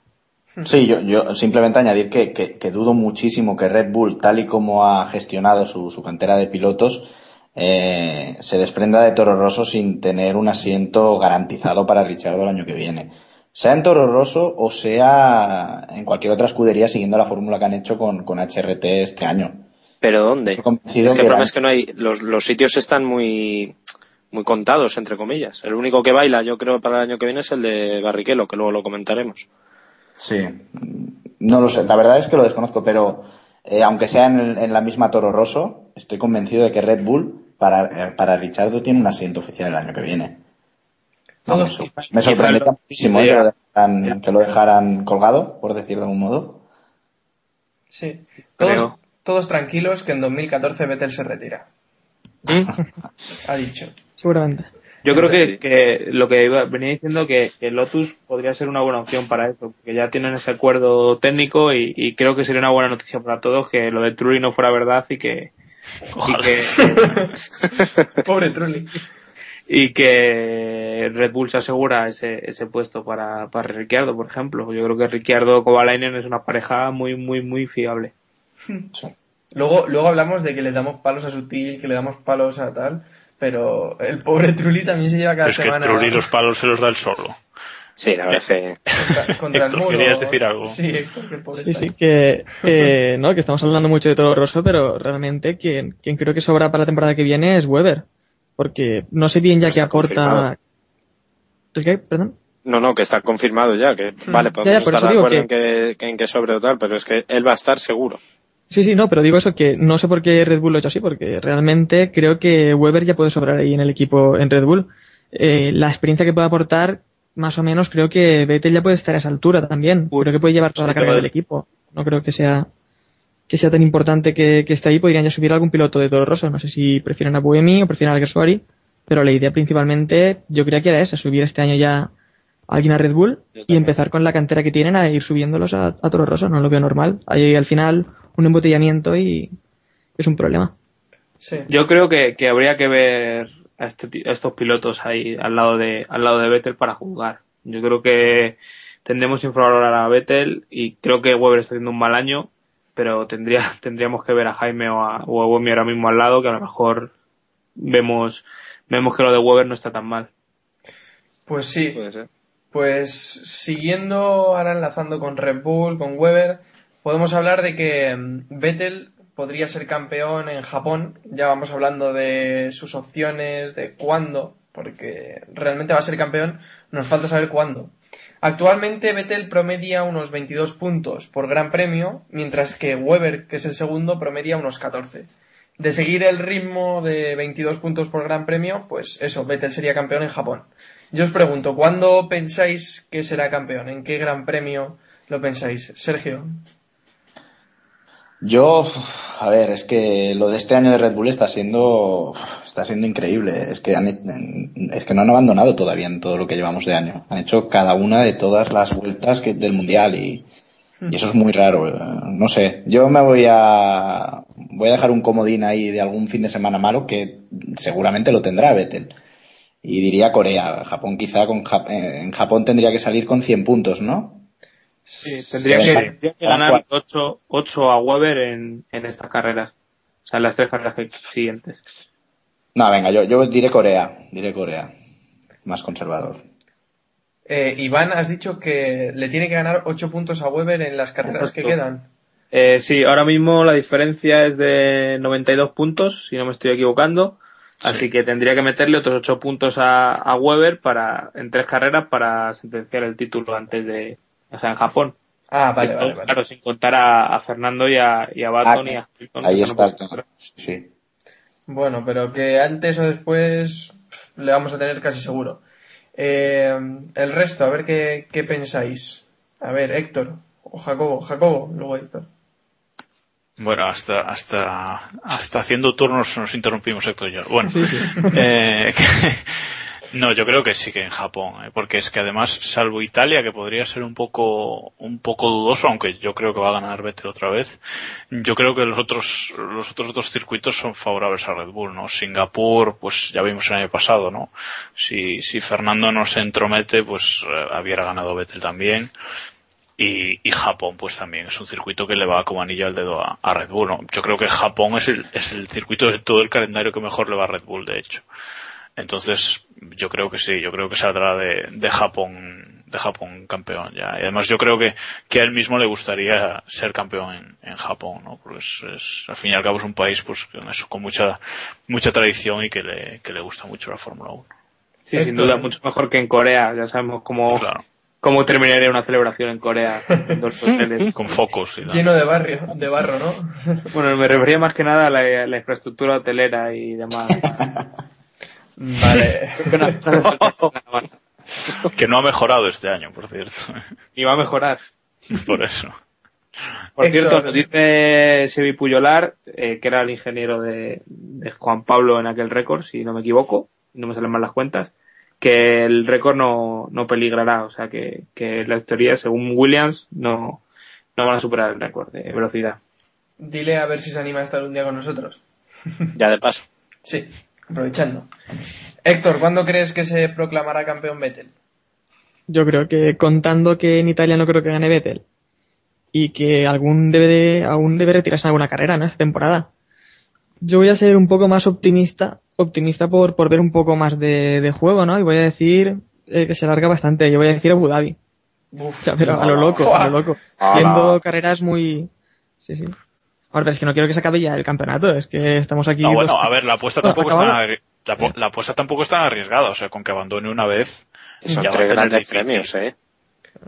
Sí, yo, yo simplemente añadir que, que- que dudo muchísimo que Red Bull, tal y como ha gestionado su, su cantera de pilotos, eh, se desprenda de Toro Rosso sin tener un asiento garantizado para Richardo el año que viene. Sea en Toro Rosso o sea en cualquier otra escudería siguiendo la fórmula que han hecho con, con HRT este año. ¿Pero dónde? Es que el problema es que no hay, los, los sitios están muy, muy contados, entre comillas. El único que baila, yo creo, para el año que viene es el de Barrichello, que luego lo comentaremos. Sí, no lo sé, la verdad es que lo desconozco, pero eh, aunque sea en, el- en la misma Toro Rosso, estoy convencido de que Red Bull para, eh, para Richardo tiene un asiento oficial el año que viene. Vamos, Todos- me sorprendería muchísimo eh, que, lo dejaran, que lo dejaran colgado, por decir de algún modo. Sí. Todos, Creo. todos tranquilos que en 2014 Vettel se retira. ha dicho. Seguramente. Yo creo que, Sí. que lo que iba- venía diciendo que, que Lotus podría ser una buena opción para eso, porque ya tienen ese acuerdo técnico y, y creo que sería una buena noticia para todos que lo de Trulli no fuera verdad y que, Ojalá. que, Pobre Trulli. y que Red Bull se asegura ese, ese puesto para, para Ricciardo, por ejemplo. Yo creo que Ricciardo Kovalainen es una pareja muy, muy, muy fiable. Luego, luego hablamos de que le damos palos a Sutil, que le damos palos a tal, pero el pobre Trulli también se lleva cada Pero es que semana Trulli los palos se los da el solo. Sí, la verdad es que contra, contra el muro. ¿querías decir algo? Sí, Héctor, que el pobre Sí, que, eh, no, que estamos hablando mucho de Toro Rosso, pero realmente quien, quien creo que sobra para la temporada que viene es Weber. Porque no sé bien ya qué aporta. confirmado. ¿El qué? Perdón. no, no, que está confirmado ya, que vale, podemos Ya, ya, por estar de acuerdo que- en, que, en que sobre o tal, pero es que él va a estar seguro. Sí, sí, no, pero digo eso que no sé por qué Red Bull lo ha hecho así, porque realmente creo que Weber ya puede sobrar ahí en el equipo en Red Bull. Eh, la experiencia que puede aportar, más o menos, creo que Vettel ya puede estar a esa altura también. Uy, creo que puede llevar toda sí, la carga del equipo. No creo que sea que sea tan importante que, que esté ahí. Podrían ya subir a algún piloto de Toro Rosso. No sé si prefieren a Buemi o prefieren a Alguersuari, pero la idea principalmente yo creía que era esa, subir este año ya a alguien a Red Bull y empezar con la cantera que tienen a ir subiéndolos a, a Toro Rosso. No lo veo normal. Hay al final un embotellamiento y es un problema. Sí. Yo creo que, que habría que ver a, este a estos pilotos ahí al lado de al lado de Vettel para jugar. Yo creo que tendremos que infravalorar a Vettel y creo que Weber está haciendo un mal año, pero tendría tendríamos que ver a Jaime o a, o a Buemi ahora mismo al lado que a lo mejor vemos vemos que lo de Weber no está tan mal. Pues sí. Puede ser. Pues siguiendo ahora enlazando con Red Bull, con Weber, podemos hablar de que mm, Vettel podría ser campeón en Japón. Ya vamos hablando de sus opciones, de cuándo, porque realmente va a ser campeón. Nos falta saber cuándo. Actualmente Vettel promedia unos 22 puntos por Gran Premio, mientras que Weber, que es el segundo, promedia unos 14. De seguir el ritmo de 22 puntos por Gran Premio, pues eso, Vettel sería campeón en Japón. Yo os pregunto, ¿cuándo pensáis que será campeón? ¿En qué Gran Premio lo pensáis? Sergio. Yo, a ver, es que lo de este año de Red Bull está siendo, está siendo increíble. Es que han, es que no han abandonado todavía en todo lo que llevamos de año. Han hecho cada una de todas las vueltas del mundial y, y eso es muy raro. No sé, yo me voy a, voy a dejar un comodín ahí de algún fin de semana malo que seguramente lo tendrá Vettel. Y diría Corea. Japón quizá con, eh, en Japón tendría que salir con 100 puntos, ¿no? Sí, tendría, Sí. que, tendría que ganar 8, 8 a Weber en, en estas carreras. O sea, en las tres carreras siguientes. No, venga, yo, yo diré Corea, diré Corea. Más conservador. Eh, Iván, has dicho que le tiene que ganar 8 puntos a Weber en las carreras que quedan. Eh, sí, ahora mismo la diferencia es de 92 puntos, si no me estoy equivocando. Así que tendría que meterle otros 8 puntos a, a Weber para, en tres carreras para sentenciar el título antes de, o sea, en Japón. Ah, vale, Esto, vale, vale. Claro, sin contar a, a Fernando y a, y a Baton Ah, y a Ahí está no. Sí, sí. Bueno, pero que antes o después le vamos a tener casi seguro. Eh, el resto, a ver qué, qué pensáis. A ver, Héctor o Jacobo. Jacobo, luego Héctor. Bueno, hasta, hasta, hasta haciendo turnos nos interrumpimos Héctor y yo. Bueno, Sí, sí. eh, no, yo creo que sí que en Japón, eh, porque es que además, salvo Italia, que podría ser un poco, un poco dudoso, aunque yo creo que va a ganar Vettel otra vez, yo creo que los otros, los otros dos circuitos son favorables a Red Bull, ¿no? Singapur, pues ya vimos el año pasado, ¿no? Si, si Fernando no se entromete, pues eh, hubiera ganado Vettel también. Y, y Japón, pues también es un circuito que le va como anillo al dedo a, a Red Bull. ¿no? Yo creo que Japón es el, es el circuito de todo el calendario que mejor le va a Red Bull, de hecho. Entonces, yo creo que sí, yo creo que saldrá de, de Japón, de Japón campeón ya. Y además yo creo que, que a él mismo le gustaría ser campeón en, en Japón, ¿no? Porque es, es- al fin y al cabo es un país, pues, con eso, con mucha, mucha tradición y que le, que le gusta mucho la Fórmula 1. Sí, sin duda, mucho mejor que en Corea. Ya sabemos cómo, Claro. cómo terminaría una celebración en Corea. en dos hoteles. Con focos y tal. Lleno de barrio, de barro, ¿no? Bueno, me refería más que nada a la, la infraestructura hotelera y demás. Vale. Que no ha mejorado este año, por cierto. y va a mejorar. por eso. Por Héctor. cierto, nos dice Sebi Puyolar, eh, que era el ingeniero de, de Juan Pablo en aquel récord, si no me equivoco, no me salen mal las cuentas, que el récord no, no peligrará, o sea que, que las teorías, según Williams, no, no van a superar el récord de velocidad. Dile a ver si se anima a estar un día con nosotros. Ya de paso. Sí, aprovechando. Héctor, ¿cuándo crees que se proclamará campeón Vettel? Yo creo que contando que en Italia no creo que gane Vettel y que algún debe de, aún debe retirarse en alguna carrera, ¿no? Esta temporada. Yo voy a ser un poco más optimista, optimista por, por ver un poco más de, de juego, ¿no? Y voy a decir eh, que se alarga bastante. Yo voy a decir Abu Dhabi. O sea, pero a lo loco, a lo loco. Viendo carreras muy... Sí, sí. Ahora, pero es que no quiero que se acabe ya el campeonato, es que estamos aquí... No, bueno, dos- a ver, la apuesta Bueno, tampoco está la, apuesta tampoco es tan arriesgada, o sea, con que abandone una vez. Son ya va a tres grandes difícil. premios, ¿eh?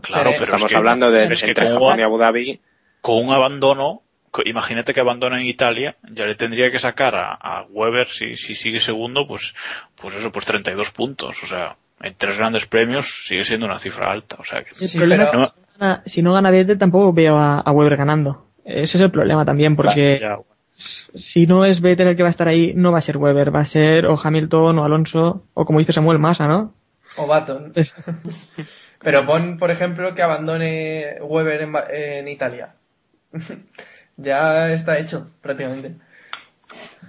Claro, Pero pero Estamos es que- hablando de es que entre con, Japón y Abu Dhabi. con un abandono, imagínate que abandona en Italia, ya le tendría que sacar a, a Weber, si, si sigue segundo, pues, pues eso, pues 32 puntos, o sea, en tres grandes premios sigue siendo una cifra alta, o sea, que Sí, pero- es que si no gana- si no gana Vettel tampoco veo a, a Weber ganando. Ese es el problema también, porque ya, si no es Vettel el que va a estar ahí, no va a ser Weber, va a ser o Hamilton o Alonso, o como dice Samuel Massa, ¿no? O Baton. Pero pon, por ejemplo, que abandone Weber en, Ba- en Italia. ya está hecho, prácticamente.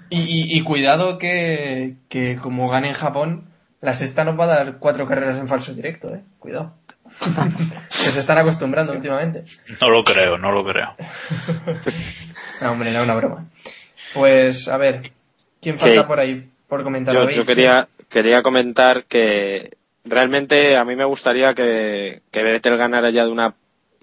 Y, y- y cuidado que, que como gane en Japón, la sexta nos va a dar cuatro carreras en falso directo, eh. Cuidado. Que se están acostumbrando últimamente. no lo creo, no lo creo. No, hombre, era una broma. Pues, a ver, ¿quién falta por ahí por comentar? Yo, ¿Lo yo quería, quería comentar que realmente a mí me gustaría que, que Vettel ganara ya de una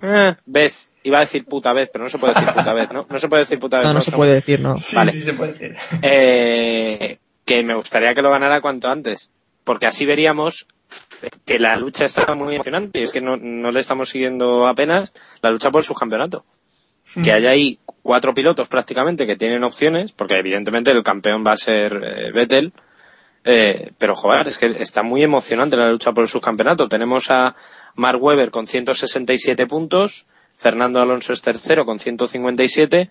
eh, vez. Iba a decir puta vez, pero no se puede decir puta vez, ¿no? No se puede decir puta vez. no, no se puede decir, no. Sí, Vale. sí se puede decir. Eh, que me gustaría que lo ganara cuanto antes. Porque así veríamos que la lucha está muy emocionante y es que no, no le estamos siguiendo apenas la lucha por el subcampeonato. Que hay ahí cuatro pilotos prácticamente que tienen opciones, porque evidentemente el campeón va a ser eh, Vettel, eh, pero joder, es que está muy emocionante la lucha por el subcampeonato. Tenemos a Mark Webber con 167 puntos, Fernando Alonso es tercero con 157,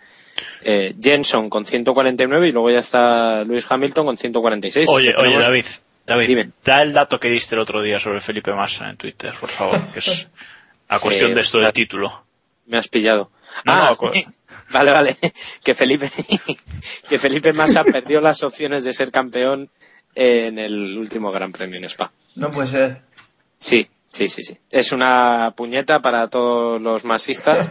eh, Jenson con 149 y luego ya está Lewis Hamilton con 146. Oye, oye, David, David, Dime. da el dato que diste el otro día sobre Felipe Massa en Twitter, por favor, que es a cuestión Eh, de esto del título. Me has pillado. No, ah, no, co- vale, vale. Que Felipe, que Felipe Massa perdió las opciones de ser campeón en el último Gran Premio en Spa. No puede ser. Sí, sí, sí, sí. Es una puñeta para todos los masistas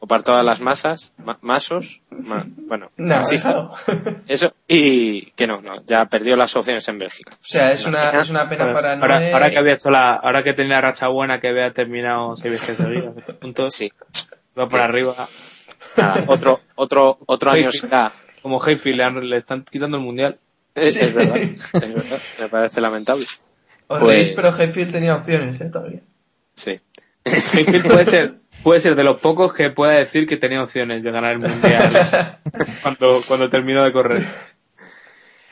o para todas las masas, ma- masos, ma- bueno, No. Eso y que no, no, ya perdió las opciones en Bélgica. O sea, es una, es una pena para ahora, Noé. ahora que había hecho la, ahora que tenía la racha buena que había terminado seis veces seguidas, puntos, Sí. va por Sí. arriba. Nada, otro, otro, otro año será. Como Hayfield le, están quitando el mundial. Es, es verdad, es verdad. Me parece lamentable. Os pues- reís, pero Hayfield tenía opciones, ¿eh? Todavía. Sí. Hayfield puede ser, puede ser de los pocos que pueda decir que tenía opciones de ganar el mundial cuando, cuando terminó de correr.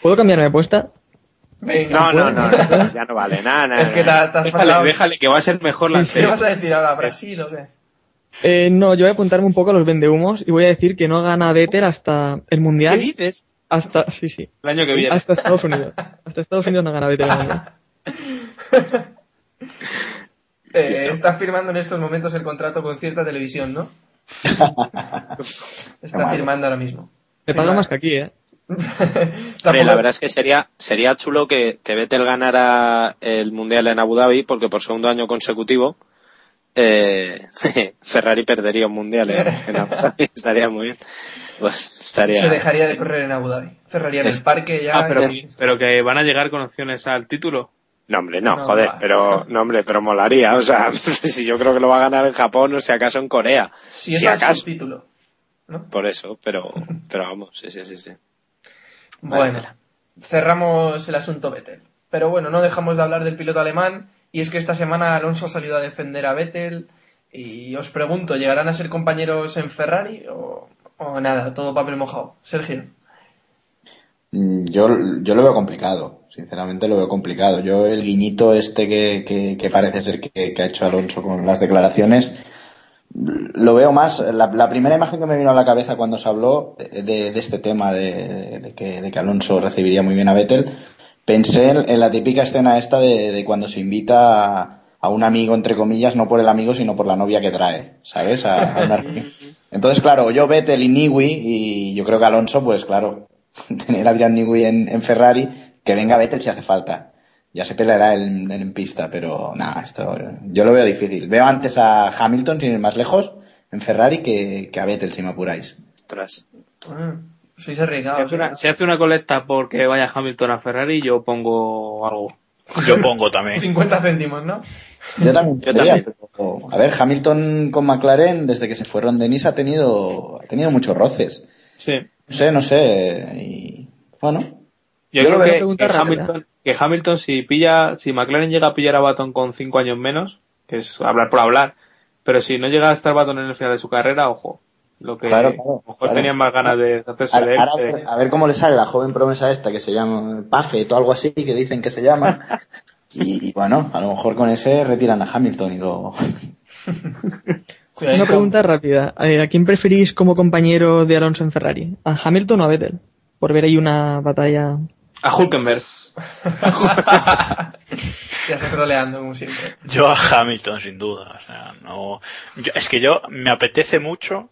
¿Puedo cambiarme de puesta? Venga. No, no, no, no, ya no vale nada. nada, Es que te, has Déjale, pasado. déjale, que va a ser mejor la sí. ¿Qué vas a decir ahora? ¿Brasil o qué? Eh, no, yo voy a apuntarme un poco a los vendehumos y voy a decir que no gana Vettel hasta el ¿Qué Mundial. dices? Hasta, sí, sí. El año que viene. Hasta Estados Unidos. Hasta Estados Unidos no gana Vettel el Mundial. Eh, estás firmando en estos momentos el contrato con cierta televisión, ¿no? Está firmando ahora mismo. Me paga más que aquí, ¿eh? Hombre, la verdad es que sería, sería chulo que, que Vettel ganara el Mundial en Abu Dhabi, porque por segundo año consecutivo eh, Ferrari perdería un Mundial en, en Abu Dhabi. Estaría muy bien. Pues estaría... se dejaría de correr en Abu Dhabi. Cerraría en Es- el parque ya. Ah, pero, pero que van a llegar con opciones al título. No, hombre, no, No, joder, va. pero, no, hombre, pero molaría. O sea, si yo creo que lo va a ganar en Japón o si acaso en Corea. Si es si acaso. subtítulo. Por eso, pero, pero vamos, sí, sí, sí, sí. Bueno, Vale. cerramos el asunto Vettel. Pero bueno, no dejamos de hablar del piloto alemán. Y es que esta semana Alonso ha salido a defender a Vettel. Y os pregunto, ¿llegarán a ser compañeros en Ferrari o, o nada? Todo papel mojado. Sergio. Mm, Yo, yo lo veo complicado, sinceramente lo veo complicado. Yo el guiñito este que, que, que parece ser que, que ha hecho Alonso con las declaraciones, lo veo más, la, la primera imagen que me vino a la cabeza cuando se habló de, de este tema de, de que, de que Alonso recibiría muy bien a Vettel, pensé en, en la típica escena esta de, de cuando se invita a, a un amigo, entre comillas, no por el amigo, sino por la novia que trae, ¿sabes? A- a una reunión. Entonces, claro, yo Vettel y Niwi, y yo creo que Alonso, pues claro, tener a Adrián Newey en, en Ferrari, que venga Vettel si hace falta. Ya se peleará en, en pista, pero nada, esto yo lo veo difícil. Veo antes a Hamilton, sin ir más lejos, en Ferrari, que, que a Vettel, si me apuráis. Ostras. Ah, sois arriesgados. una, si hace una colecta porque vaya Hamilton a Ferrari, yo pongo algo. Yo pongo también. 50 céntimos, ¿no? Yo también, Yo podría, también. pero, a ver, Hamilton con McLaren, desde que se fue Ron Dennis, ha tenido, ha tenido muchos roces. Sí. No sé, no sé, y bueno, Yo, Yo lo creo que, que. Hamilton, que Hamilton si pilla, si McLaren llega a pillar a Baton con cinco años menos, que es hablar por hablar, pero si no llega a estar Baton en el final de su carrera, ojo. Lo que Claro, a lo mejor claro. tenían más ganas de hacerse Ahora, de él. ahora a, ver, a ver cómo le sale la joven promesa esta que se llama Paget o algo así, que dicen que se llama. Y, bueno, a lo mejor con ese retiran a Hamilton y lo... Una pregunta rápida. Eh, ¿A quién preferís como compañero de Alonso en Ferrari? ¿A Hamilton o a Vettel? Por ver ahí una batalla. A Hulkenberg. Ya estás troleando, como siempre. Yo a Hamilton, sin duda. O sea, no. yo- es que yo me apetece mucho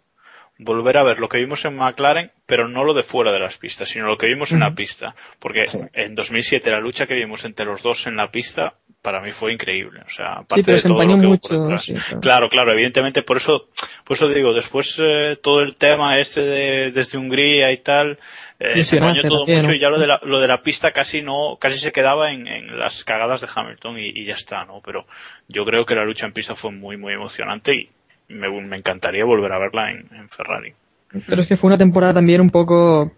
volver a ver lo que vimos en McLaren, pero no lo de fuera de las pistas, sino lo que vimos en la pista. Porque Sí. en 2007 la lucha que vimos entre los dos en la pista para mí fue increíble. O sea, Sí, aparte pero de se todo empañó lo que hubo por mucho. detrás. sí, claro. Claro, claro, evidentemente, por eso, por eso digo, después eh, todo el tema este de, desde Hungría y tal, eh, se empañó todo también, mucho ¿no? y ya lo de la, lo de la pista casi no, casi se quedaba en, en las cagadas de Hamilton y, y ya está, ¿no? Pero yo creo que la lucha en pista fue muy, muy emocionante y me, me encantaría volver a verla en, en Ferrari. Pero es que fue una temporada también un poco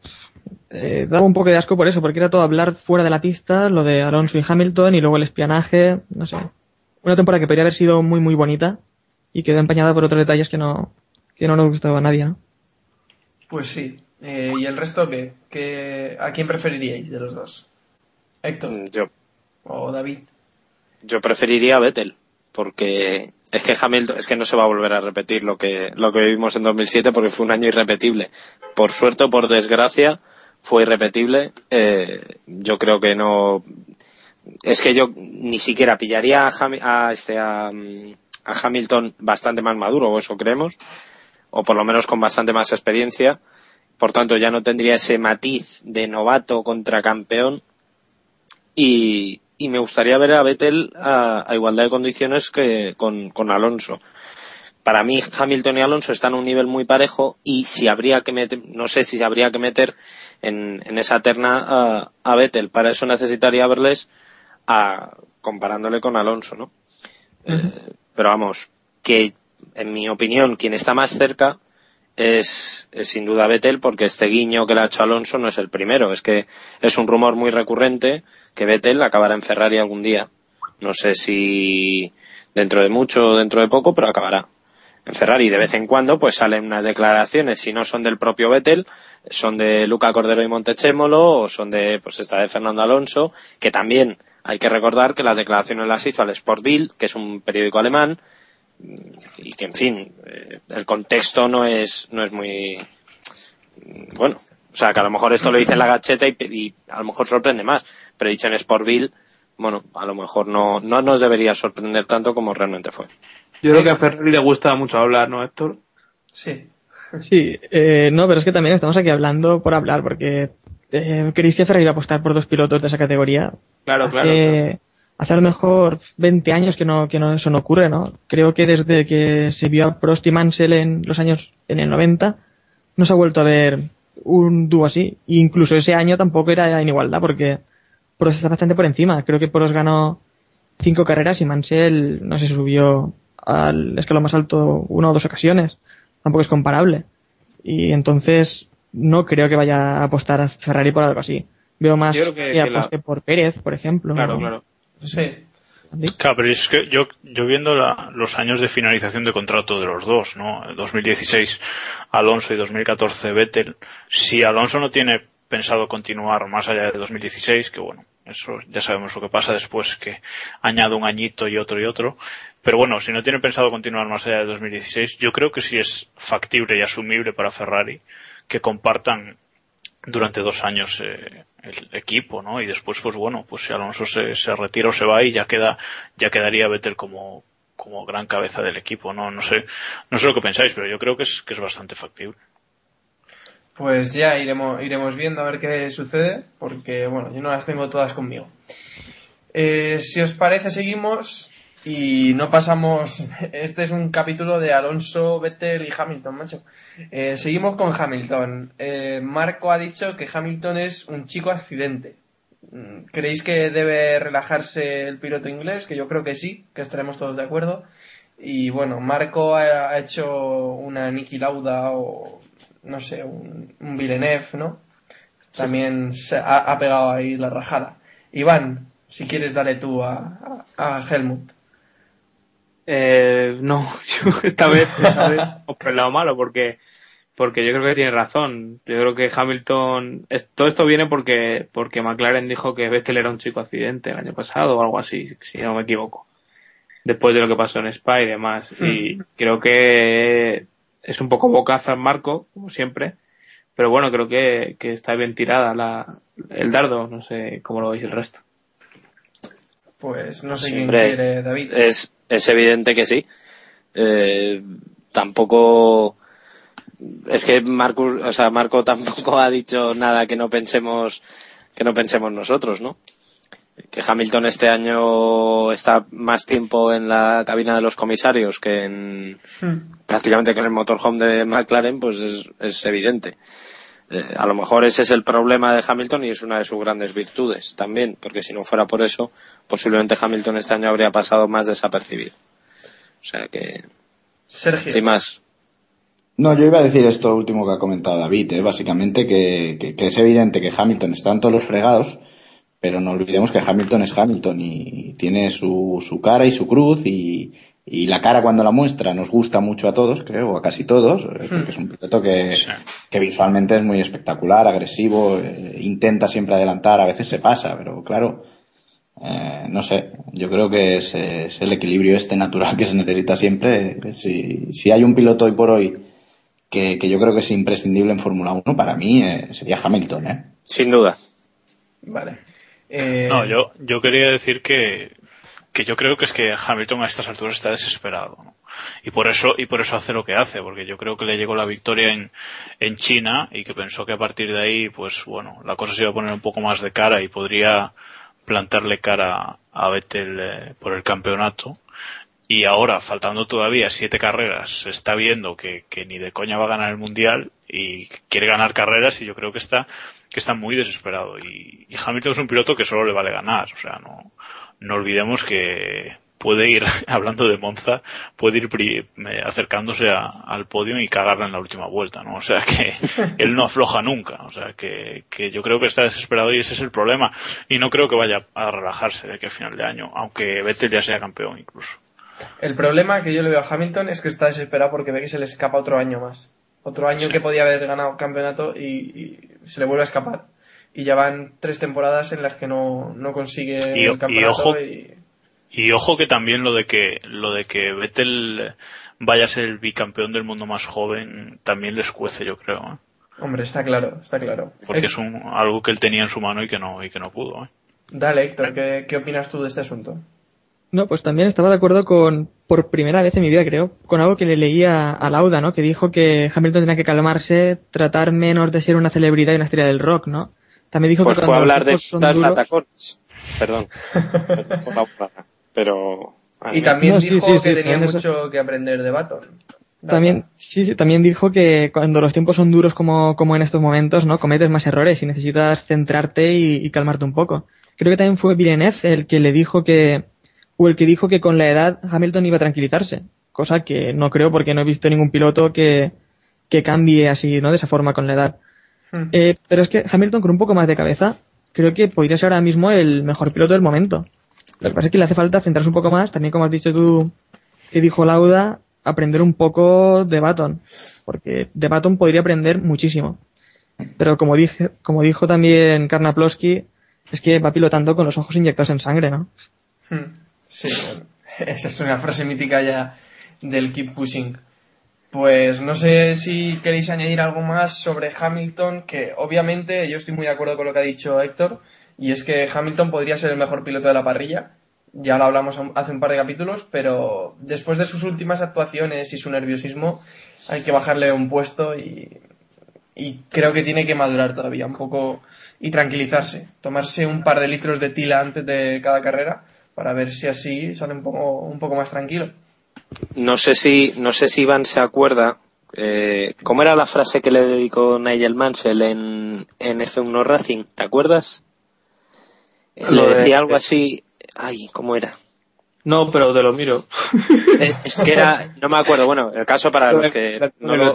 eh, daba un poco de asco por eso, porque era todo hablar fuera de la pista, lo de Alonso y Hamilton y luego el espionaje, no sé. Una temporada que podría haber sido muy muy bonita y quedó empañada por otros detalles que no, que no nos gustaba a nadie, ¿no? Pues sí. Eh, ¿Y el resto qué? ¿Qué- ¿A quién preferiríais de los dos? Héctor Mm, Yo, o David. yo preferiría a Vettel, porque es que Hamilton, es que no se va a volver a repetir lo que, lo que vivimos en 2007 porque fue un año irrepetible. Por suerte o por desgracia, fue irrepetible. Eh, yo creo que no, es que yo ni siquiera pillaría a, a, este, a, a Hamilton bastante más maduro, o eso creemos, o por lo menos con bastante más experiencia. Por tanto, ya no tendría ese matiz de novato contra campeón. Y, y me gustaría ver a Vettel a, a igualdad de condiciones que con, con Alonso. Para mí, Hamilton y Alonso están a un nivel muy parejo y si habría que meter, no sé si habría que meter en, en esa terna a, a Vettel. Para eso necesitaría verles a, comparándole con Alonso, ¿no? Eh, pero vamos, que en mi opinión, quien está más cerca es, es sin duda Vettel, porque este guiño que le ha hecho Alonso no es el primero. Es que es un rumor muy recurrente que Vettel acabará en Ferrari algún día. No sé si dentro de mucho o dentro de poco, pero acabará en Ferrari. De vez en cuando, pues salen unas declaraciones, si no son del propio Vettel, son de Luca Cordero y Montechemolo, o son de, pues esta de Fernando Alonso, que también hay que recordar que las declaraciones las hizo al Sport Bild, que es un periódico alemán, y que en fin eh, el contexto no es no es muy bueno o sea que a lo mejor esto lo dice en la gacheta y, y a lo mejor sorprende más pero dicho en Sportville bueno a lo mejor no no nos debería sorprender tanto como realmente fue Yo creo que a Ferrari le gusta mucho hablar, ¿no, Héctor? Sí. Sí, eh, no, pero es que también estamos aquí hablando por hablar, porque eh, que Ferrari iba a apostar por dos pilotos de esa categoría. Claro, claro. Hace, hace a lo mejor 20 años que no, que no eso no ocurre, ¿no? Creo que desde que se vio a Prost y Mansell en los años, en el 90, no se ha vuelto a ver un dúo así. E incluso ese año tampoco era en igualdad, porque Prost está bastante por encima. Creo que Prost ganó cinco carreras y Mansell, no sé, subió al escalón más alto una o dos ocasiones. Tampoco es comparable. Y entonces no creo que vaya a apostar a Ferrari por algo así. Veo más que, la- aposte por Pérez, por ejemplo. Claro, ¿no? claro. Sí. Claro, pero es que yo, yo viendo la- los años de finalización de contrato de los dos, ¿no? 2016 Alonso y 2014 Vettel, si Alonso no tiene pensado continuar más allá de 2016, que bueno, eso ya sabemos lo que pasa después que añade un añito y otro y otro, pero bueno, si no tiene pensado continuar más allá de 2016, yo creo que sí es factible y asumible para Ferrari que compartan durante dos años eh, el equipo, ¿no? Y después, pues bueno, pues si Alonso se, retira o se va y ya queda, ya quedaría Vettel como, como gran cabeza del equipo, ¿no? No sé, no sé lo que pensáis, pero yo creo que es, que es bastante factible. Pues ya iremos, iremos viendo a ver qué sucede, porque bueno, yo no las tengo todas conmigo. Eh, si os parece, seguimos y no pasamos. Este es un capítulo de Alonso, Vettel y Hamilton, macho. Eh, seguimos con Hamilton. Eh, Marco ha dicho que Hamilton es un chico accidente. Mm, ¿Creéis que debe relajarse el piloto inglés? Que yo creo que sí, que estaremos todos de acuerdo. Y bueno, Marco ha, ha hecho una Niki Lauda o no sé, un, un Villeneuve, ¿no? También se ha, ha pegado ahí la rajada. Iván, si quieres dale tú a, a, a Helmut. Eh, no, yo esta vez, esta vez por el lado malo porque porque yo creo que tiene razón. Yo creo que Hamilton es- todo esto viene porque porque McLaren dijo que Vettel era un chico accidente el año pasado o algo así, si no me equivoco. Después de lo que pasó en Spa y demás. Y creo que es un poco bocaza en Marco, como siempre. Pero bueno, creo que, que está bien tirada la, el dardo. No sé cómo lo veis el resto. Pues no sé Siempre quién quiere, David. es es evidente que sí. Eh, tampoco es que Marcus o sea Marco tampoco ha dicho nada que no pensemos que no pensemos nosotros no que Hamilton este año está más tiempo en la cabina de los comisarios que en prácticamente que en el motorhome de McLaren pues es, es evidente Eh, a lo mejor ese es el problema de Hamilton y es una de sus grandes virtudes también, porque si no fuera por eso, posiblemente Hamilton este año habría pasado más desapercibido. O sea que, Sergio. sin más. No, yo iba a decir esto último que ha comentado David, ¿eh? básicamente que, que- que es evidente que Hamilton está en todos los fregados, pero no olvidemos que Hamilton es Hamilton y tiene su, su cara y su cruz y, y la cara cuando la muestra nos gusta mucho a todos, creo, o a casi todos, eh, porque es un piloto que, Sí. que visualmente es muy espectacular, agresivo, eh, intenta siempre adelantar, a veces se pasa, pero claro, eh, no sé, yo creo que es, es el equilibrio este natural que se necesita siempre. Si, si hay un piloto hoy por hoy que, que yo creo que es imprescindible en Fórmula 1, para mí eh, sería Hamilton, ¿eh? Sin duda. Vale. Eh, No, yo, yo quería decir que, que yo creo que es que Hamilton a estas alturas está desesperado. ¿no? Y por eso, y por eso hace lo que hace, porque yo creo que le llegó la victoria en, en China y que pensó que a partir de ahí, pues bueno, la cosa se iba a poner un poco más de cara y podría plantarle cara a Vettel eh, por el campeonato. Y ahora, faltando todavía siete carreras, se está viendo que, que ni de coña va a ganar el mundial y quiere ganar carreras y yo creo que está, que está muy desesperado. Y, y Hamilton es un piloto que solo le vale ganar. O sea, no, no olvidemos que puede ir, hablando de Monza, puede ir pri- eh, acercándose a- al podio y cagarla en la última vuelta, ¿no? O sea que él no afloja nunca. O sea que, que yo creo que está desesperado y ese es el problema. Y no creo que vaya a relajarse de que a final de año, aunque Vettel ya sea campeón incluso. El problema que yo le veo a Hamilton es que está desesperado porque ve que se le escapa otro año más. Otro año que podía haber ganado campeonato y, y se le vuelve a escapar. Y ya van tres temporadas en las que no, no consigue Y- el y campeonato. ojo- y- Y ojo que también lo de que lo de que Vettel vaya a ser el bicampeón del mundo más joven también les cuece, yo creo, ¿eh? Hombre, está claro, está claro. porque es un, algo que él tenía en su mano y que no y que no pudo. ¿eh? Dale, Héctor, ¿qué, ¿qué opinas tú de este asunto? No, pues también estaba de acuerdo con, por primera vez en mi vida creo, con algo que le leía a Lauda, ¿no? Que dijo que Hamilton tenía que calmarse, tratar menos de ser una celebridad y una estrella del rock, ¿no? También dijo Pues que fue a hablar de putas duros- latacones. Perdón. Pero. Y también No, dijo sí, que sí, tenía eso- mucho que aprender de Baton. También, sí, sí, también dijo que cuando los tiempos son duros como, como en estos momentos, ¿no? Cometes más errores y necesitas centrarte y, y calmarte un poco. Creo que también fue Villeneuve el que le dijo que, o el que dijo que con la edad Hamilton iba a tranquilizarse. Cosa que no creo porque no he visto ningún piloto que, que cambie así, ¿no? De esa forma con la edad. Hmm. Eh, pero es que Hamilton con un poco más de cabeza, creo que podría ser ahora mismo el mejor piloto del momento. Lo que pasa es que le hace falta centrarse un poco más, también como has dicho tú, que dijo Lauda, aprender un poco de Baton, porque de Baton podría aprender muchísimo. Pero como dije, como dijo también Karnaploski, es que va pilotando con los ojos inyectados en sangre, ¿no? Hmm. Sí, esa es una frase mítica ya del Keep Pushing. Pues no sé si queréis añadir algo más sobre Hamilton, que obviamente yo estoy muy de acuerdo con lo que ha dicho Héctor, y es que Hamilton podría ser el mejor piloto de la parrilla. Ya lo hablamos hace un par de capítulos, pero después de sus últimas actuaciones y su nerviosismo, hay que bajarle un puesto y, creo que tiene que madurar todavía un poco y tranquilizarse. Tomarse un par de litros de tila antes de cada carrera para ver si así sale un poco, un poco más tranquilo. No sé si, no sé si Iván se acuerda. Eh, ¿Cómo era la frase que le dedicó Nigel Mansell en, en F1 Racing? ¿Te acuerdas? Eh, Lo le de- decía algo así. Ay, ¿cómo era? No, pero te lo miro. Eh, es que era, no me acuerdo. Bueno, el caso para los que no lo,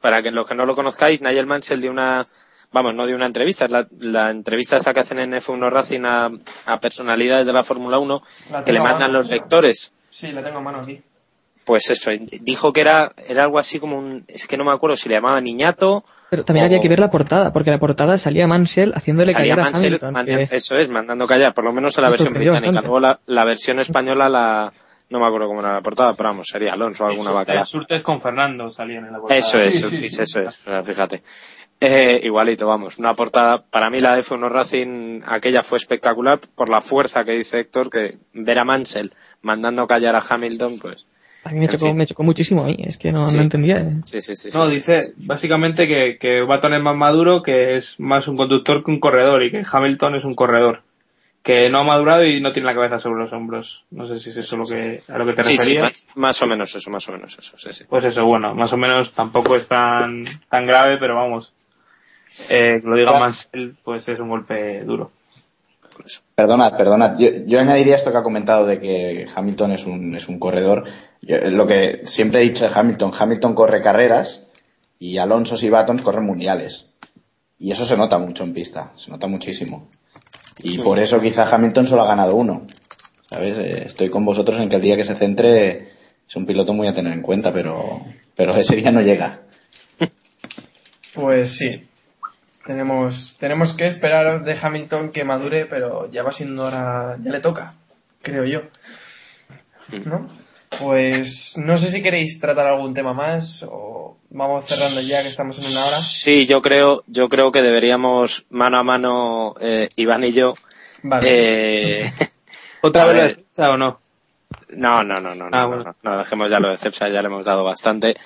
para que los que no lo conozcáis, Nigel Mansell dio una, vamos, no dio una entrevista, es la, la entrevista esta que hacen en F1 Racing a, a personalidades de la Fórmula 1 La que le mandan los lectores. Sí, la tengo a mano aquí. Pues eso, dijo que era, era algo así como un, es que no me acuerdo si le llamaba niñato Pero también O- había que ver la portada, porque la portada salía Mansell haciéndole salía callar a Mansell, Hamilton. manda- que- eso es, mandando callar, por lo menos en la versión británica. bastante. Luego la, la versión española la, no me acuerdo cómo era la portada, pero vamos, sería Alonso o alguna. El Surtes con Fernando salían en la portada. Eso es, Sí, sí, sí. eso es, o sea, fíjate. Eh, igualito, vamos, una portada, para mí la de F1 Racing, aquella fue espectacular por la fuerza que dice Héctor, que ver a Mansell mandando callar a Hamilton, pues, A mí me chocó, me chocó muchísimo a mí, es que no, Sí. no entendía. eh. sí, sí, sí. No, sí, dice sí, sí. básicamente que, que Baton es más maduro, que es más un conductor que un corredor y que Hamilton es un corredor. Que no ha madurado y no tiene la cabeza sobre los hombros. No sé si es eso lo que, a lo que te Sí, sí, referías. más, más o menos eso, más o menos eso, sí, sí. Pues eso, bueno, más o menos tampoco es tan, tan grave, pero vamos. Eh, que lo diga Ah. Mansell, pues es un golpe duro. Perdonad, perdonad. Yo, yo añadiría esto que ha comentado de que Hamilton es un, es un corredor. Yo- lo que siempre he dicho de Hamilton, Hamilton corre carreras y Alonso y Baton corren mundiales. Y eso se nota mucho en pista, se nota muchísimo. Y por eso quizá Hamilton solo ha ganado uno. ¿Sabes? Eh, Estoy con vosotros en que el día que se centre es un piloto muy a tener en cuenta, pero, pero ese día no llega. Pues sí. Tenemos, tenemos que esperar de Hamilton que madure, pero ya va siendo hora, ya le toca, creo yo. ¿No? Pues no sé si queréis tratar algún tema más o vamos cerrando ya que estamos en una hora. Sí, yo creo, yo creo que deberíamos mano a mano, eh, Iván y yo, Vale. eh, ¿Otra vez defensa o no? No, no, no, no, no, Ah, no, bueno. no, no, dejemos ya lo de Cepsa, ya le hemos dado bastante.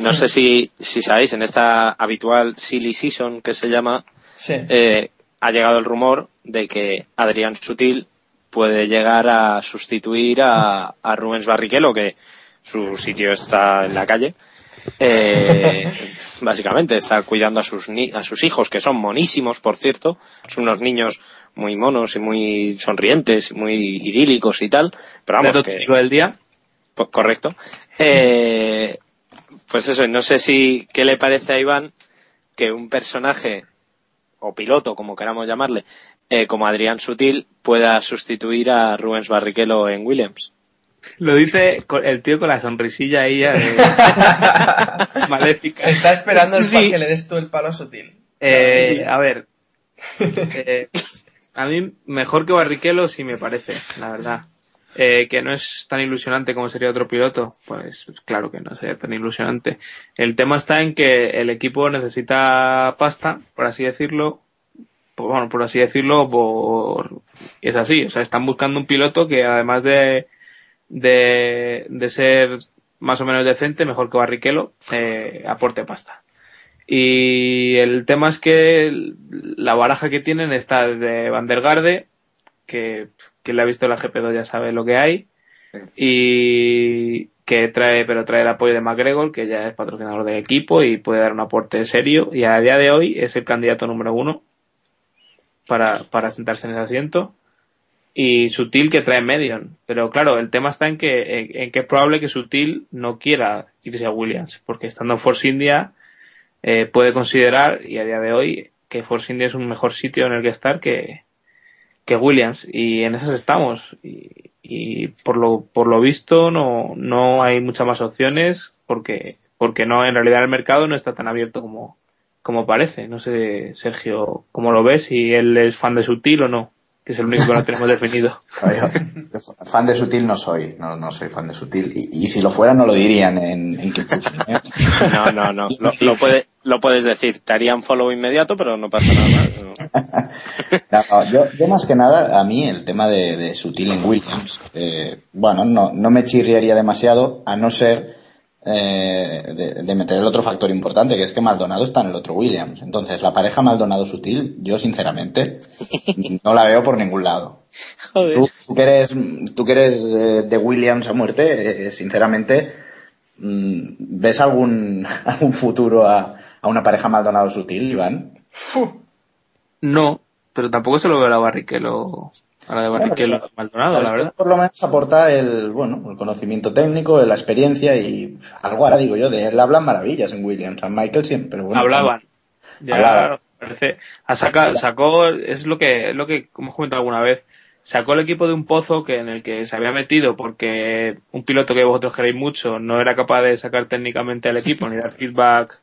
No sé si, si sabéis, en esta habitual silly season que se llama, Sí. eh, ha llegado el rumor de que Adrián Sutil puede llegar a sustituir a, a Rubens Barrichello, que su sitio está en la calle. Eh, básicamente está cuidando a sus ni- a sus hijos que son monísimos por cierto son unos niños muy monos y muy sonrientes muy idílicos y tal pero vamos que, del día. correcto. Eh, pues eso, no sé si qué le parece a Iván que un personaje o piloto, como queramos llamarle, eh, como Adrián Sutil, pueda sustituir a Rubens Barrichello en Williams. Lo dice el tío con la sonrisilla ahí de- maléfica. Está esperando el Sí. pa- que le des tú el palo sutil. Eh, Sí. A ver, eh, a mí mejor que Barrichello sí me parece, la verdad. Eh, que no es tan ilusionante como sería otro piloto, pues claro que no sería tan ilusionante. El tema está en que el equipo necesita pasta, por así decirlo, por- bueno, por así decirlo, por es así, o sea, están buscando un piloto que además de de, de ser más o menos decente, mejor que Barrichello, eh, aporte pasta. Y el tema es que la baraja que tienen está de Van der Garde, que quien le ha visto la GP2 ya sabe lo que hay, y que trae, pero trae el apoyo de McGregor, que ya es patrocinador del equipo y puede dar un aporte serio, y a día de hoy es el candidato número uno para, para sentarse en ese asiento y Sutil que trae Medion. Pero claro, el tema está en que, en, que es probable que Sutil no quiera irse a Williams, porque estando en Force India eh, puede considerar, y a día de hoy, que Force India es un mejor sitio en el que estar que, que Williams. Y en esas estamos. Y, y por lo, por lo visto no, no hay muchas más opciones porque, porque no, en realidad el mercado no está tan abierto como, como parece. No sé, Sergio, cómo lo ves, si él es fan de Sutil o no, que es el único que no tenemos definido. Fan de Sutil no soy, no, no soy fan de Sutil. Y, y si lo fuera no lo dirían en, en. No, no, no, lo, lo, puede, lo puedes decir. Te harían follow inmediato, pero no pasa nada más. no. No, no, yo, yo más que nada, a mí el tema de, de Sutil en Williams, eh, bueno, no, no me chirriaría demasiado, a no ser eh, de, de meter el otro factor importante, que es que Maldonado está en el otro Williams. Entonces, la pareja Maldonado-Sutil, yo sinceramente, no la veo por ningún lado. Joder. Tú, tú que eres, tú que eres eh, de Williams a muerte, eh, sinceramente, mm, ¿ves algún, algún futuro a, a una pareja Maldonado-Sutil, Iván? No, pero tampoco se lo veo a la Barrichello, a la de Barrichello Bueno, Maldonado, la verdad. Por lo menos aporta el, bueno, el conocimiento técnico, la experiencia y algo ahora digo yo, de él hablan maravillas en Williams, a Michael siempre, pero bueno. Hablaban. Ya, Hablaban. parece, a saca- sacó, es lo que, es lo que, como he comentado alguna vez, sacó el equipo de un pozo que en el que se había metido porque un piloto que vosotros queréis mucho no era capaz de sacar técnicamente al equipo ni dar feedback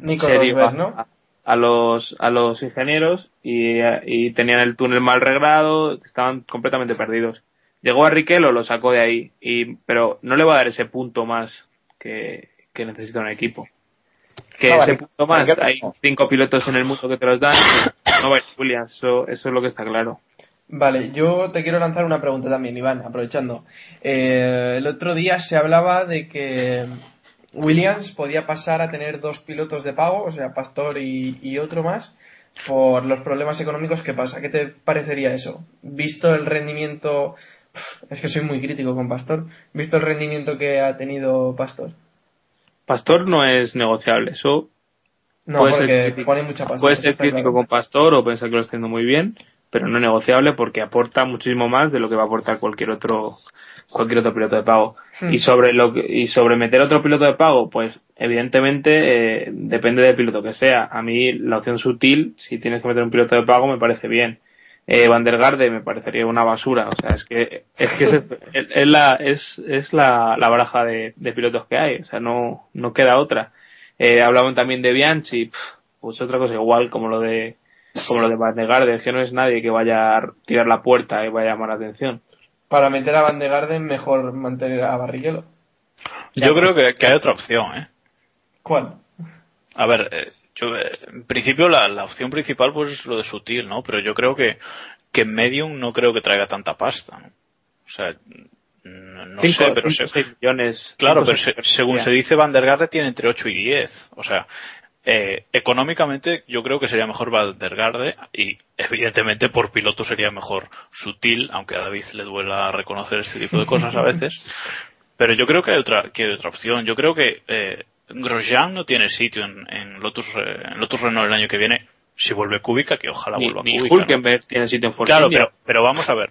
Nico serio Rosberg, a, ¿no? a- a los a los ingenieros y, y tenían el túnel mal reglado, estaban completamente perdidos. Llegó a Riquelme, lo sacó de ahí, y, pero no le va a dar ese punto más que, que necesita un equipo. Que No, ese punto más, hay cinco pilotos en el mundo que te los dan, no va a ir Williams, eso, eso es lo que está claro. Vale, yo te quiero lanzar una pregunta también, Iván, aprovechando. Eh, el otro día se hablaba de que Williams podía pasar a tener dos pilotos de pago, o sea, Pastor y, y otro más, por los problemas económicos que pasa. ¿Qué te parecería eso? Visto el rendimiento... Es que soy muy crítico con Pastor. Visto el rendimiento que ha tenido Pastor. Pastor no es negociable, eso No, Puede porque crítico. pone mucha pasta. puede eso ser crítico claro. con Pastor o pensar que lo está haciendo muy bien, pero no negociable porque aporta muchísimo más de lo que va a aportar cualquier otro cualquier otro piloto de pago. Hmm. Y sobre lo que- y sobre meter otro piloto de pago, pues evidentemente eh, depende del piloto que sea. A mí la opción sutil, si tienes que meter un piloto de pago, me parece bien. Eh, Van der Garde me parecería una basura. O sea, es que es que es, la es, es la, la baraja de, de pilotos que hay. O sea, no no queda otra. Eh, hablaban también de Bianchi, pues otra cosa igual como lo de como lo de Van der Garde, es que no es nadie que vaya a tirar la puerta y vaya a llamar la atención. Para meter a Van de Garden, mejor mantener a Barrichello. Yo creo que, que hay otra opción, ¿eh? ¿Cuál? A ver, eh, yo, eh, en principio la, la opción principal pues es lo de sutil, ¿no? Pero yo creo que, que Medium no creo que traiga tanta pasta, ¿no? O sea, no, no Cinco- sé, pero cinco, se- seis millones. claro, cinco, pero se- según se dice Van der Garde tiene entre 8 y 10. O sea, eh, económicamente yo creo que sería mejor Van der Garde y evidentemente por piloto sería mejor sutil, aunque a David le duela reconocer este tipo de cosas a veces. Pero yo creo que hay otra, que hay otra opción. Yo creo que eh, Grosjean no tiene sitio en, en Lotus, eh, en Lotus Renault el año que viene. Si vuelve Kubica, que ojalá Ni, vuelva ni Kubica. ¿no? Hulkenberg tiene sitio en Force Claro, India. pero, pero vamos a ver.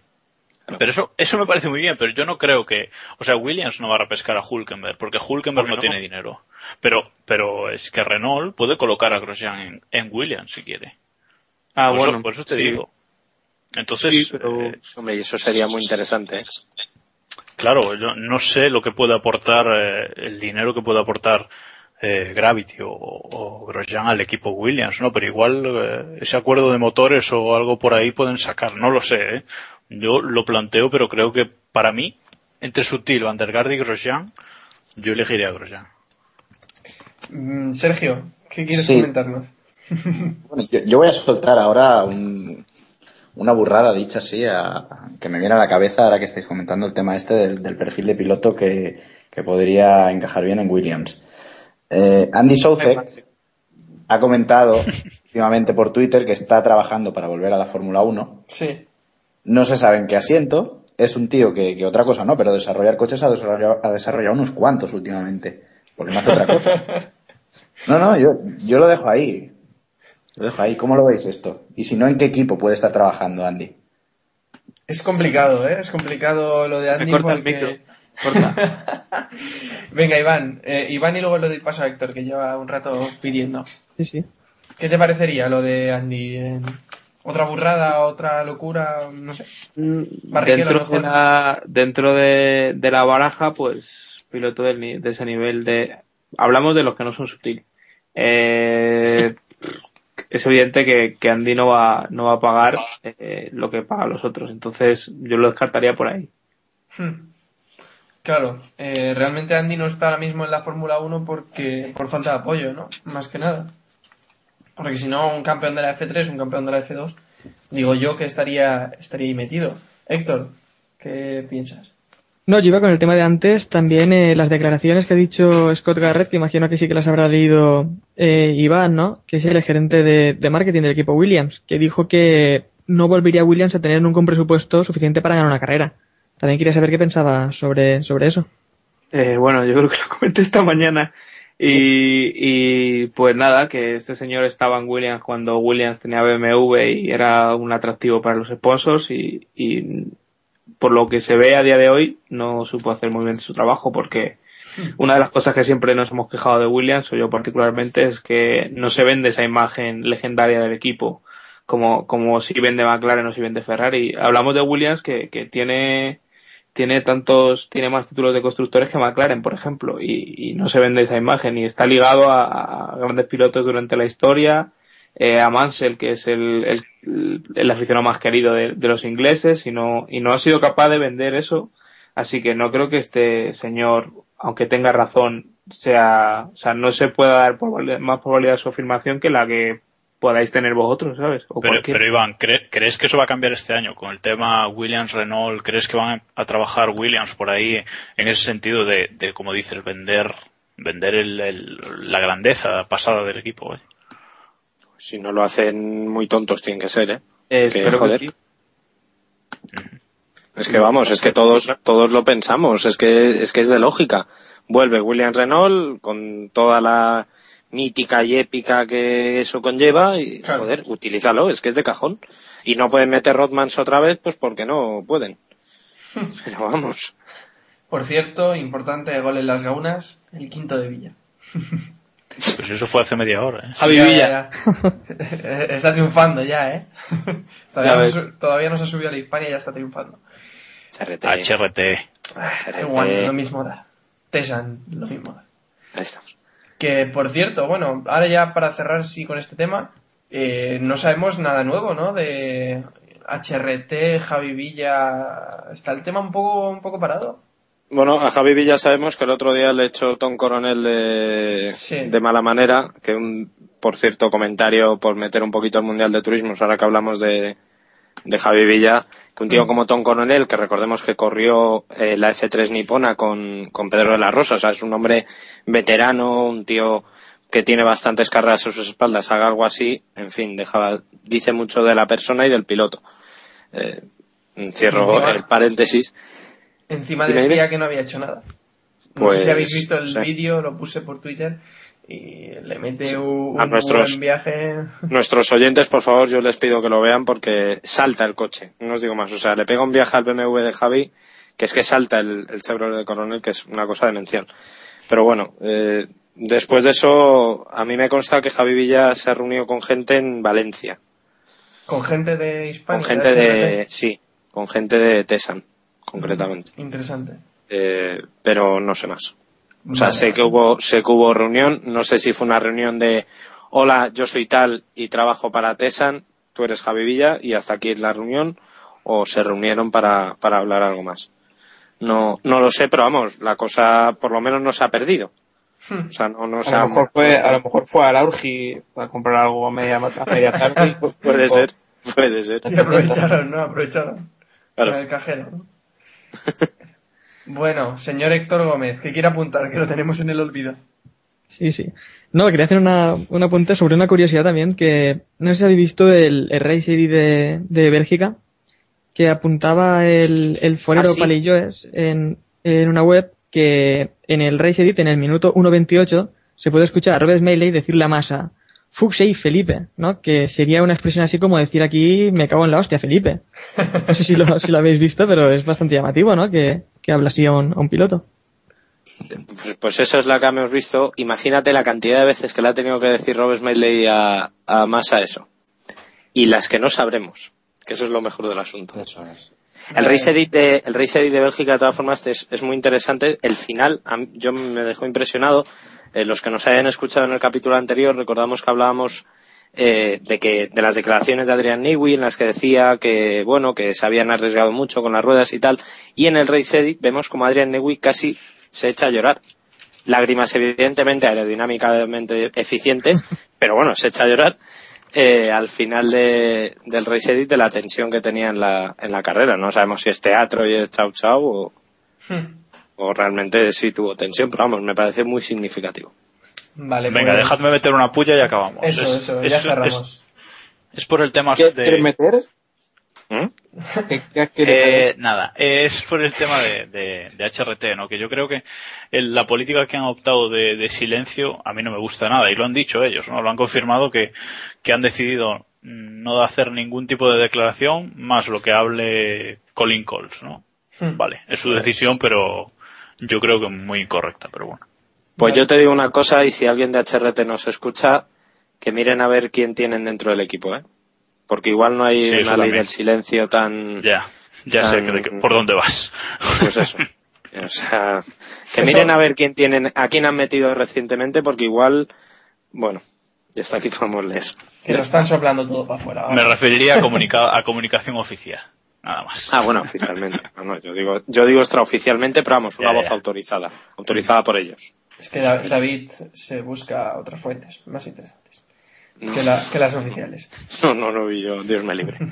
Pero eso, eso me parece muy bien, pero yo no creo que, o sea, Williams no va a repescar a Hulkenberg, porque Hulkenberg ¿Por qué no, no? tiene dinero. Pero, pero es que Renault puede colocar a Grosjean en, en Williams si quiere. Ah, por, bueno. eso, por eso te sí. digo. Entonces, Sí, pero- eh, Hombre, y eso sería muy interesante. ¿eh? claro, yo no sé lo que puede aportar, eh, el dinero que puede aportar eh, Gravity o, o Grosjean al equipo Williams, ¿no? Pero igual eh, ese acuerdo de motores o algo por ahí pueden sacar, no lo sé, ¿eh? Yo lo planteo, pero creo que para mí, entre Sutil, Van der Garde y Grosjean, yo elegiría a Grosjean. Mm, Sergio, ¿qué quieres Sí. comentarnos? Bueno, yo, yo voy a soltar ahora un- una burrada dicha así a- que me viene a la cabeza ahora que estáis comentando el tema este del, del perfil de piloto que, que podría encajar bien en Williams. Eh, Andy Soucek ha comentado últimamente por Twitter que está trabajando para volver a la Fórmula 1. Sí. No se sabe en qué asiento. Es un tío que, que otra cosa no, pero desarrollar coches ha desarrollado, ha desarrollado unos cuantos últimamente. Porque no hace otra cosa. No, no, yo, yo lo dejo ahí. Lo dejo ahí. ¿Cómo lo veis esto? Y si no, ¿en qué equipo puede estar trabajando Andy? Es complicado, ¿eh? Es complicado lo de Me Andy corta el porque- micro. Corta. Venga, Iván. Eh, Iván y luego le doy paso a Héctor, que lleva un rato pidiendo. Sí, sí. ¿Qué te parecería lo de Andy? Eh, ¿Otra burrada, otra locura? No sé. Barrichello, dentro de la, dentro de, de la baraja, pues piloto del de ese nivel de... Hablamos de los que no son sutil. Eh, es evidente que, que Andy no va, no va a pagar eh, lo que pagan los otros. Entonces yo lo descartaría por ahí. Hmm. Claro, eh, realmente Andy no está ahora mismo en la Fórmula 1 porque por falta de apoyo, ¿no? Más que nada. Porque si no, un campeón de la F3, un campeón de la F2, digo yo que estaría, estaría ahí metido. Héctor, ¿qué piensas? No, yo iba con el tema de antes, también eh, las declaraciones que ha dicho Scott Garrett, que imagino que sí que las habrá leído eh, Iván, ¿no? Que es el gerente de, de marketing del equipo Williams, que dijo que no volvería Williams a tener nunca un presupuesto suficiente para ganar una carrera. También quería saber qué pensaba sobre, sobre eso. Eh, bueno, yo creo que lo comenté esta mañana. Y, y pues nada, que este señor estaba en Williams cuando Williams tenía BMW y era un atractivo para los sponsors y, y por lo que se ve a día de hoy no supo hacer muy bien su trabajo porque una de las cosas que siempre nos hemos quejado de Williams, o yo particularmente, es que no se vende esa imagen legendaria del equipo como, como si vende McLaren o si vende Ferrari. Hablamos de Williams que, que tiene tiene tantos, tiene más títulos de constructores que McLaren, por ejemplo, y, y no se vende esa imagen y está ligado a, grandes pilotos durante la historia, eh, a Mansell, que es el, el, aficionado más querido de, de los ingleses, y no, y no ha sido capaz de vender eso, así que no creo que este señor, aunque tenga razón, sea, o sea, no se pueda dar probabilidad- más probabilidad a su afirmación que la que podáis tener vosotros, ¿sabes? O Pero, Iván, ¿cre- ¿crees que eso va a cambiar este año con el tema Williams-Renault? ¿Crees que van a trabajar Williams por ahí en ese sentido de, de como dices, vender vender el, el- la grandeza pasada del equipo? eh? Si no lo hacen muy tontos tienen que ser, ¿eh? Eh, que, espero que joder. sí. Es que vamos, es que todos, todos lo pensamos, es que, es que es de lógica. Vuelve Williams Renault con toda la mítica y épica que eso conlleva y, Claro. joder, utilízalo, es que es de cajón. Y no pueden meter Rodmans otra vez, pues porque no pueden. Pero vamos. Por cierto, importante gol en las gaunas, el quinto de Villa. Pues eso fue hace media hora, ¿eh? Javi Ya, Villa. está triunfando ya, ¿eh? todavía, Ya no todavía no se ha subido a la Hispania y ya está triunfando. CRT. HRT. Ay, igual, lo mismo da. Tesan, lo mismo da. Ahí estamos. Que, por cierto, bueno, ahora ya para cerrar sí con este tema, eh, no sabemos nada nuevo, ¿no? De HRT, Javi Villa, está el tema un poco, un poco parado. Bueno, a Javi Villa sabemos que el otro día le echó Tom Coronel de, Sí. de mala manera, que un, por cierto, comentario por meter un poquito el Mundial de Turismo, ahora que hablamos de, de Javi Villa, que un tío como Tom Coronel, que recordemos que corrió eh, la F3 nipona con, con Pedro de la Rosa, o sea, es un hombre veterano, un tío que tiene bastantes carreras a sus espaldas, haga algo así, en fin, deja, dice mucho de la persona y del piloto. Eh, cierro Encima- el paréntesis. Encima decía que no había hecho nada. No Pues, sé si habéis visto el sí. vídeo, lo puse por Twitter y le mete Sí. un, A nuestros- buen viaje. Nuestros oyentes, por favor, yo les pido que lo vean porque salta el coche. No os digo más. O sea, le pega un viaje al BMW de Javi, que es que salta el, el Chevrolet de Coronel, que es una cosa demencial. Pero bueno, eh, después de eso, a mí me consta que Javi Villa se ha reunido con gente en Valencia. Con gente de Hispania. Con gente de, sí, con gente de Tesan, concretamente. Interesante. Eh, pero no sé más. O sea, Vale. sé que hubo, sé que hubo reunión, no sé si fue una reunión de hola, yo soy tal y trabajo para Tesan, tú eres Javi Villa y hasta aquí es la reunión, o se reunieron para, para hablar algo más. No, no lo sé, pero vamos, la cosa por lo menos no se ha perdido. O sea, no, no se A ha lo mejor fue, a lo mejor fue a la Urgi para comprar algo a media, a media tarde. y- Puede ser, puede ser. Y aprovecharon, ¿no? Aprovecharon. Claro. Con el cajero, ¿no? bueno, señor Héctor Gómez, que quiere apuntar, que lo tenemos en el olvido. Sí, sí. No, quería hacer una, un apunte sobre una curiosidad también, que no sé si habéis visto el, el Race ID de, de Bélgica, que apuntaba el, el forero Ah, sí. Palilloes en, en una web que en el Race Edit, en el minuto 1.28, se puede escuchar a Robert Meiley decirle a Massa, Fuxey Felipe, ¿no? Que sería una expresión así como decir aquí, me cago en la hostia, Felipe. No sé si lo, si lo habéis visto, pero es bastante llamativo, ¿no? Que, que habla así a un, a un piloto. Pues, pues eso es la que hemos visto. Imagínate la cantidad de veces que le ha tenido que decir Robert Smiley a, a Massa eso. Y las que no sabremos, que eso es lo mejor del asunto. Eso es. El Race Edit de, el Race Edit de Bélgica, de todas formas, es, es muy interesante. El final, mí- yo me dejó impresionado. Eh, los que nos hayan escuchado en el capítulo anterior, recordamos que hablábamos eh, de que de las declaraciones de Adrian Newey en las que decía que bueno que se habían arriesgado mucho con las ruedas y tal. Y en el Race Edit vemos como Adrian Newey casi se echa a llorar. Lágrimas evidentemente aerodinámicamente eficientes, pero bueno, se echa a llorar eh, al final de, del Race Edit de la tensión que tenía en la, en la carrera. No sabemos si es teatro y es chau chau o, Hmm. o realmente sí tuvo tensión, pero vamos, me parece muy significativo. Vale, Venga, pues- dejadme meter una puya y acabamos. Eso, Es- eso, es- ya es- cerramos. Es, por el tema ¿Qué de... quieres meter? ¿Mm? ¿Qué, qué meter? Eh, nada, es por el tema de, de, de HRT, ¿no? Que yo creo que el- la política que han optado de, de silencio a mí no me gusta nada y lo han dicho ellos, ¿no? Lo han confirmado que, que han decidido no hacer ningún tipo de declaración más lo que hable Colin Coles, ¿no? Hmm. Vale, es su decisión, pero yo creo que muy incorrecta, pero bueno. Pues yo te digo una cosa y si alguien de HRT nos escucha, que miren a ver quién tienen dentro del equipo, ¿eh? Porque igual no hay Sí, una ley también. del silencio tan... Ya, ya sé que por dónde vas. Pues eso. O sea, que Eso- miren a ver quién tienen, a quién han metido recientemente, porque igual, bueno, ya está aquí leer. Que lo están soplando todo para afuera. Me referiría a, comunica- a comunicación oficial, nada más. Ah, bueno, oficialmente. No, no, yo digo, yo digo extraoficialmente, pero vamos, una Ya, voz ya. autorizada, autorizada por ellos. Es que Da- David se busca otras fuentes más interesantes que, la- que las oficiales. No, no, no, y yo, Dios me libre.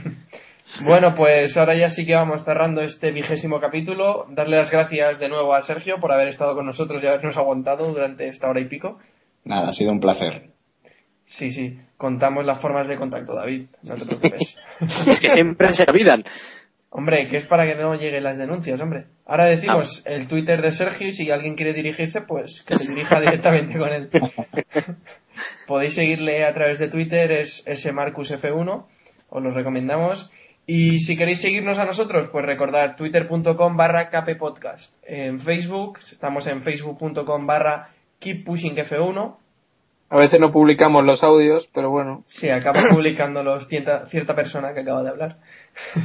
Bueno, pues ahora ya sí que vamos cerrando este vigésimo capítulo. Darle las gracias de nuevo a Sergio por haber estado con nosotros y habernos aguantado durante esta hora y pico. Nada, ha sido un placer. Sí, sí, contamos las formas de contacto, David, no te preocupes. Es que siempre se olvidan. Hombre, que es para que no lleguen las denuncias, hombre. Ahora decimos el Twitter de Sergio y si alguien quiere dirigirse, pues que se dirija directamente con él. podéis seguirle a través de Twitter, es smarcusf1, os lo recomendamos. Y si queréis seguirnos a nosotros, pues recordad twitter.com barra kppodcast. En Facebook, estamos en facebook.com barra keeppushingf1. A veces no publicamos los audios, pero bueno. Sí, acaba publicándolos cierta, cierta persona que acaba de hablar.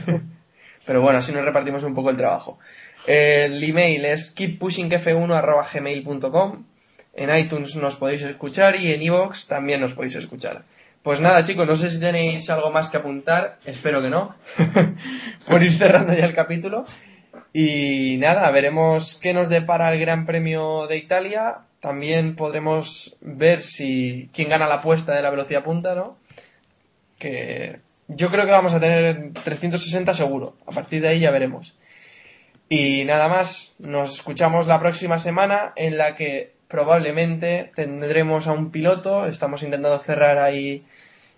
Pero bueno, así nos repartimos un poco el trabajo. El email es keeppushingf1.gmail.com En iTunes nos podéis escuchar y en iVoox también nos podéis escuchar. Pues nada, chicos, no sé si tenéis algo más que apuntar. Espero que no. Por ir cerrando ya el capítulo. Y nada, veremos qué nos depara el Gran Premio de Italia. También podremos ver si quién gana la apuesta de la velocidad punta, ¿no? Que yo creo que vamos a tener 360 seguro. A partir de ahí ya veremos. Y nada más, nos escuchamos la próxima semana en la que probablemente tendremos a un piloto. Estamos intentando cerrar ahí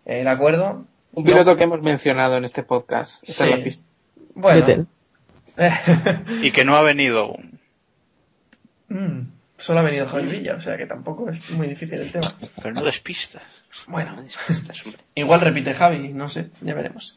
el acuerdo. Un piloto que hemos mencionado en este podcast. Esta Sí. es la pista. Bueno. Y que no ha venido aún. Mm, solo ha venido Javi Villa, o sea que tampoco es muy difícil el tema. Pero no despistas. Bueno, hombre. Igual repite Javi, no sé, ya veremos.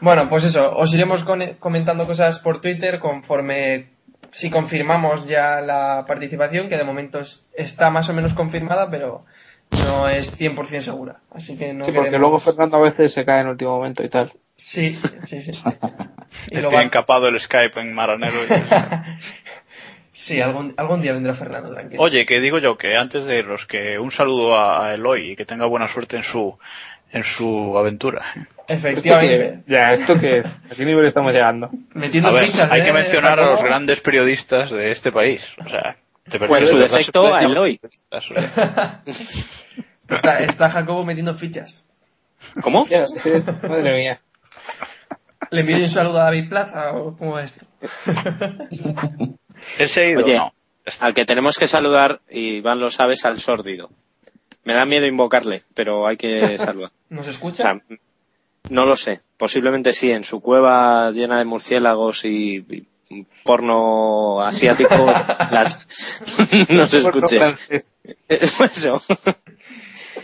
Bueno, pues eso, os iremos con- comentando cosas por Twitter conforme si confirmamos ya la participación, que de momento es- está más o menos confirmada, pero no es 100% segura. Así que no Sí, porque queremos- luego Fernando a veces se cae en último momento y tal. Sí, sí, sí. Y luego- encapado el Skype en Maranelo. Sí, algún, algún día vendrá Fernando, tranquilo. Oye, que digo yo que antes de irnos, que un saludo a, Eloy y que tenga buena suerte en su en su aventura. Efectivamente. Ya, ¿esto qué es? ¿A qué nivel estamos llegando? Metiendo A ver, hay ¿eh, que mencionar a los grandes periodistas de este país. O sea, te Pues permito su defecto a Eloy. Está, está Jacobo metiendo fichas. ¿Cómo? Ya, sí, madre mía. ¿Le envío un saludo a David Plaza o cómo va esto? ¿Él se ha ido? Oye, No. al que tenemos que saludar, y Iván lo sabes, al sórdido. Me da miedo invocarle, pero hay que saludar. ¿Nos O escucha? sea, no lo sé. Posiblemente sí, en su cueva llena de murciélagos y, y porno asiático, la- no se escuche. Eso.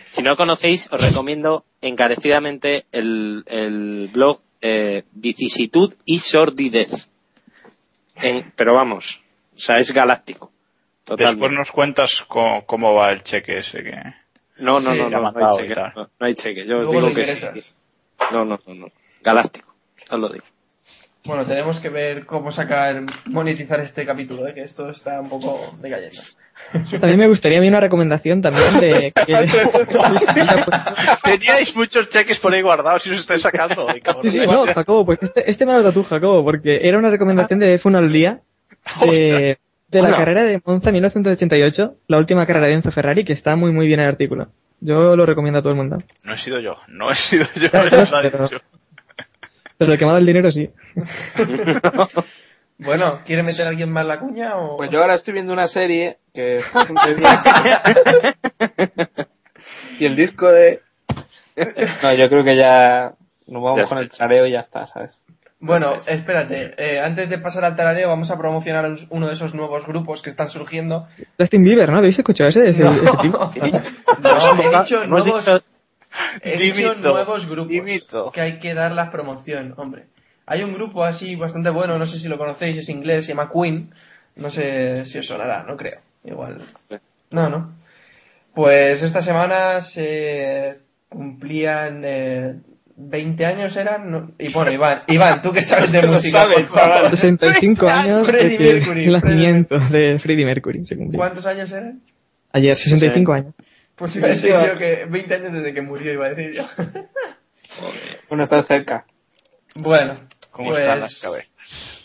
Si no conocéis, os recomiendo encarecidamente el, el blog eh, Vicisitud y Sordidez. En- pero vamos, o sea, es galáctico. Después Totalmente. nos cuentas cómo, cómo va el cheque ese que... No, no, Sí, no, no, no, hay cheque, no, no hay cheque. Yo os digo lo que sí. No, no, no, no. Galáctico. Os lo digo. Bueno, tenemos que ver cómo sacar, monetizar este capítulo, ¿eh? que esto está un poco decayendo. También me gustaría a mí una recomendación también de que... Teníais muchos cheques por ahí guardados y os estáis sacando. Sí, sí, no, Jacobo, pues este, este me lo tú, Jacobo, porque era una recomendación de F1 al día de, de la carrera de Monza 1988, la última carrera de Enzo Ferrari, que está muy muy bien el artículo. Yo lo recomiendo a todo el mundo. No he sido yo, no he sido yo. Pero- les lo ha pero- dicho. Pero el que me ha dado el dinero sí. Bueno, ¿quiere meter a alguien más la cuña o...? Pues yo ahora estoy viendo una serie que y el disco de no yo creo que ya nos vamos Ya con el tareo y ya está sabes Bueno, es. espérate, eh, antes de pasar al tarareo vamos a promocionar un- uno de esos nuevos grupos que están surgiendo. Justin Bieber, ¿no? ¿Habéis escuchado ese? ese, No. ese tipo? No, he dicho nuevos, dicho- he dicho Dimito, nuevos grupos dimito. que hay que dar la promoción, hombre. Hay un grupo así bastante bueno, no sé si lo conocéis, es inglés, se llama Queen. No sé si os sonará, no creo. Igual. No, no. Pues esta semana se cumplían eh, 20 años eran. No- Y bueno, Iván, Iván, tú que sabes de música. sabe, por favor. chaval. 65 años Freddie desde Mercury, el nacimiento de Freddie Mercury. Se cumplió. ¿Cuántos años eran? Ayer, 65 años. Pues Sí, sí, sí. que 20 años desde que murió, iba a decir yo. bueno está cerca Bueno, ¿Cómo pues, están las cabezas?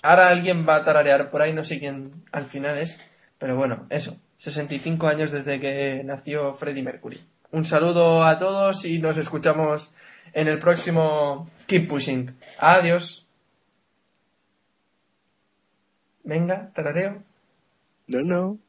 Ahora alguien va a tararear por ahí, no sé quién al final es. Pero bueno, eso. 65 años desde que nació Freddie Mercury. Un saludo a todos y nos escuchamos en el próximo Keep Pushing. Adiós. Venga, tarareo. No, no.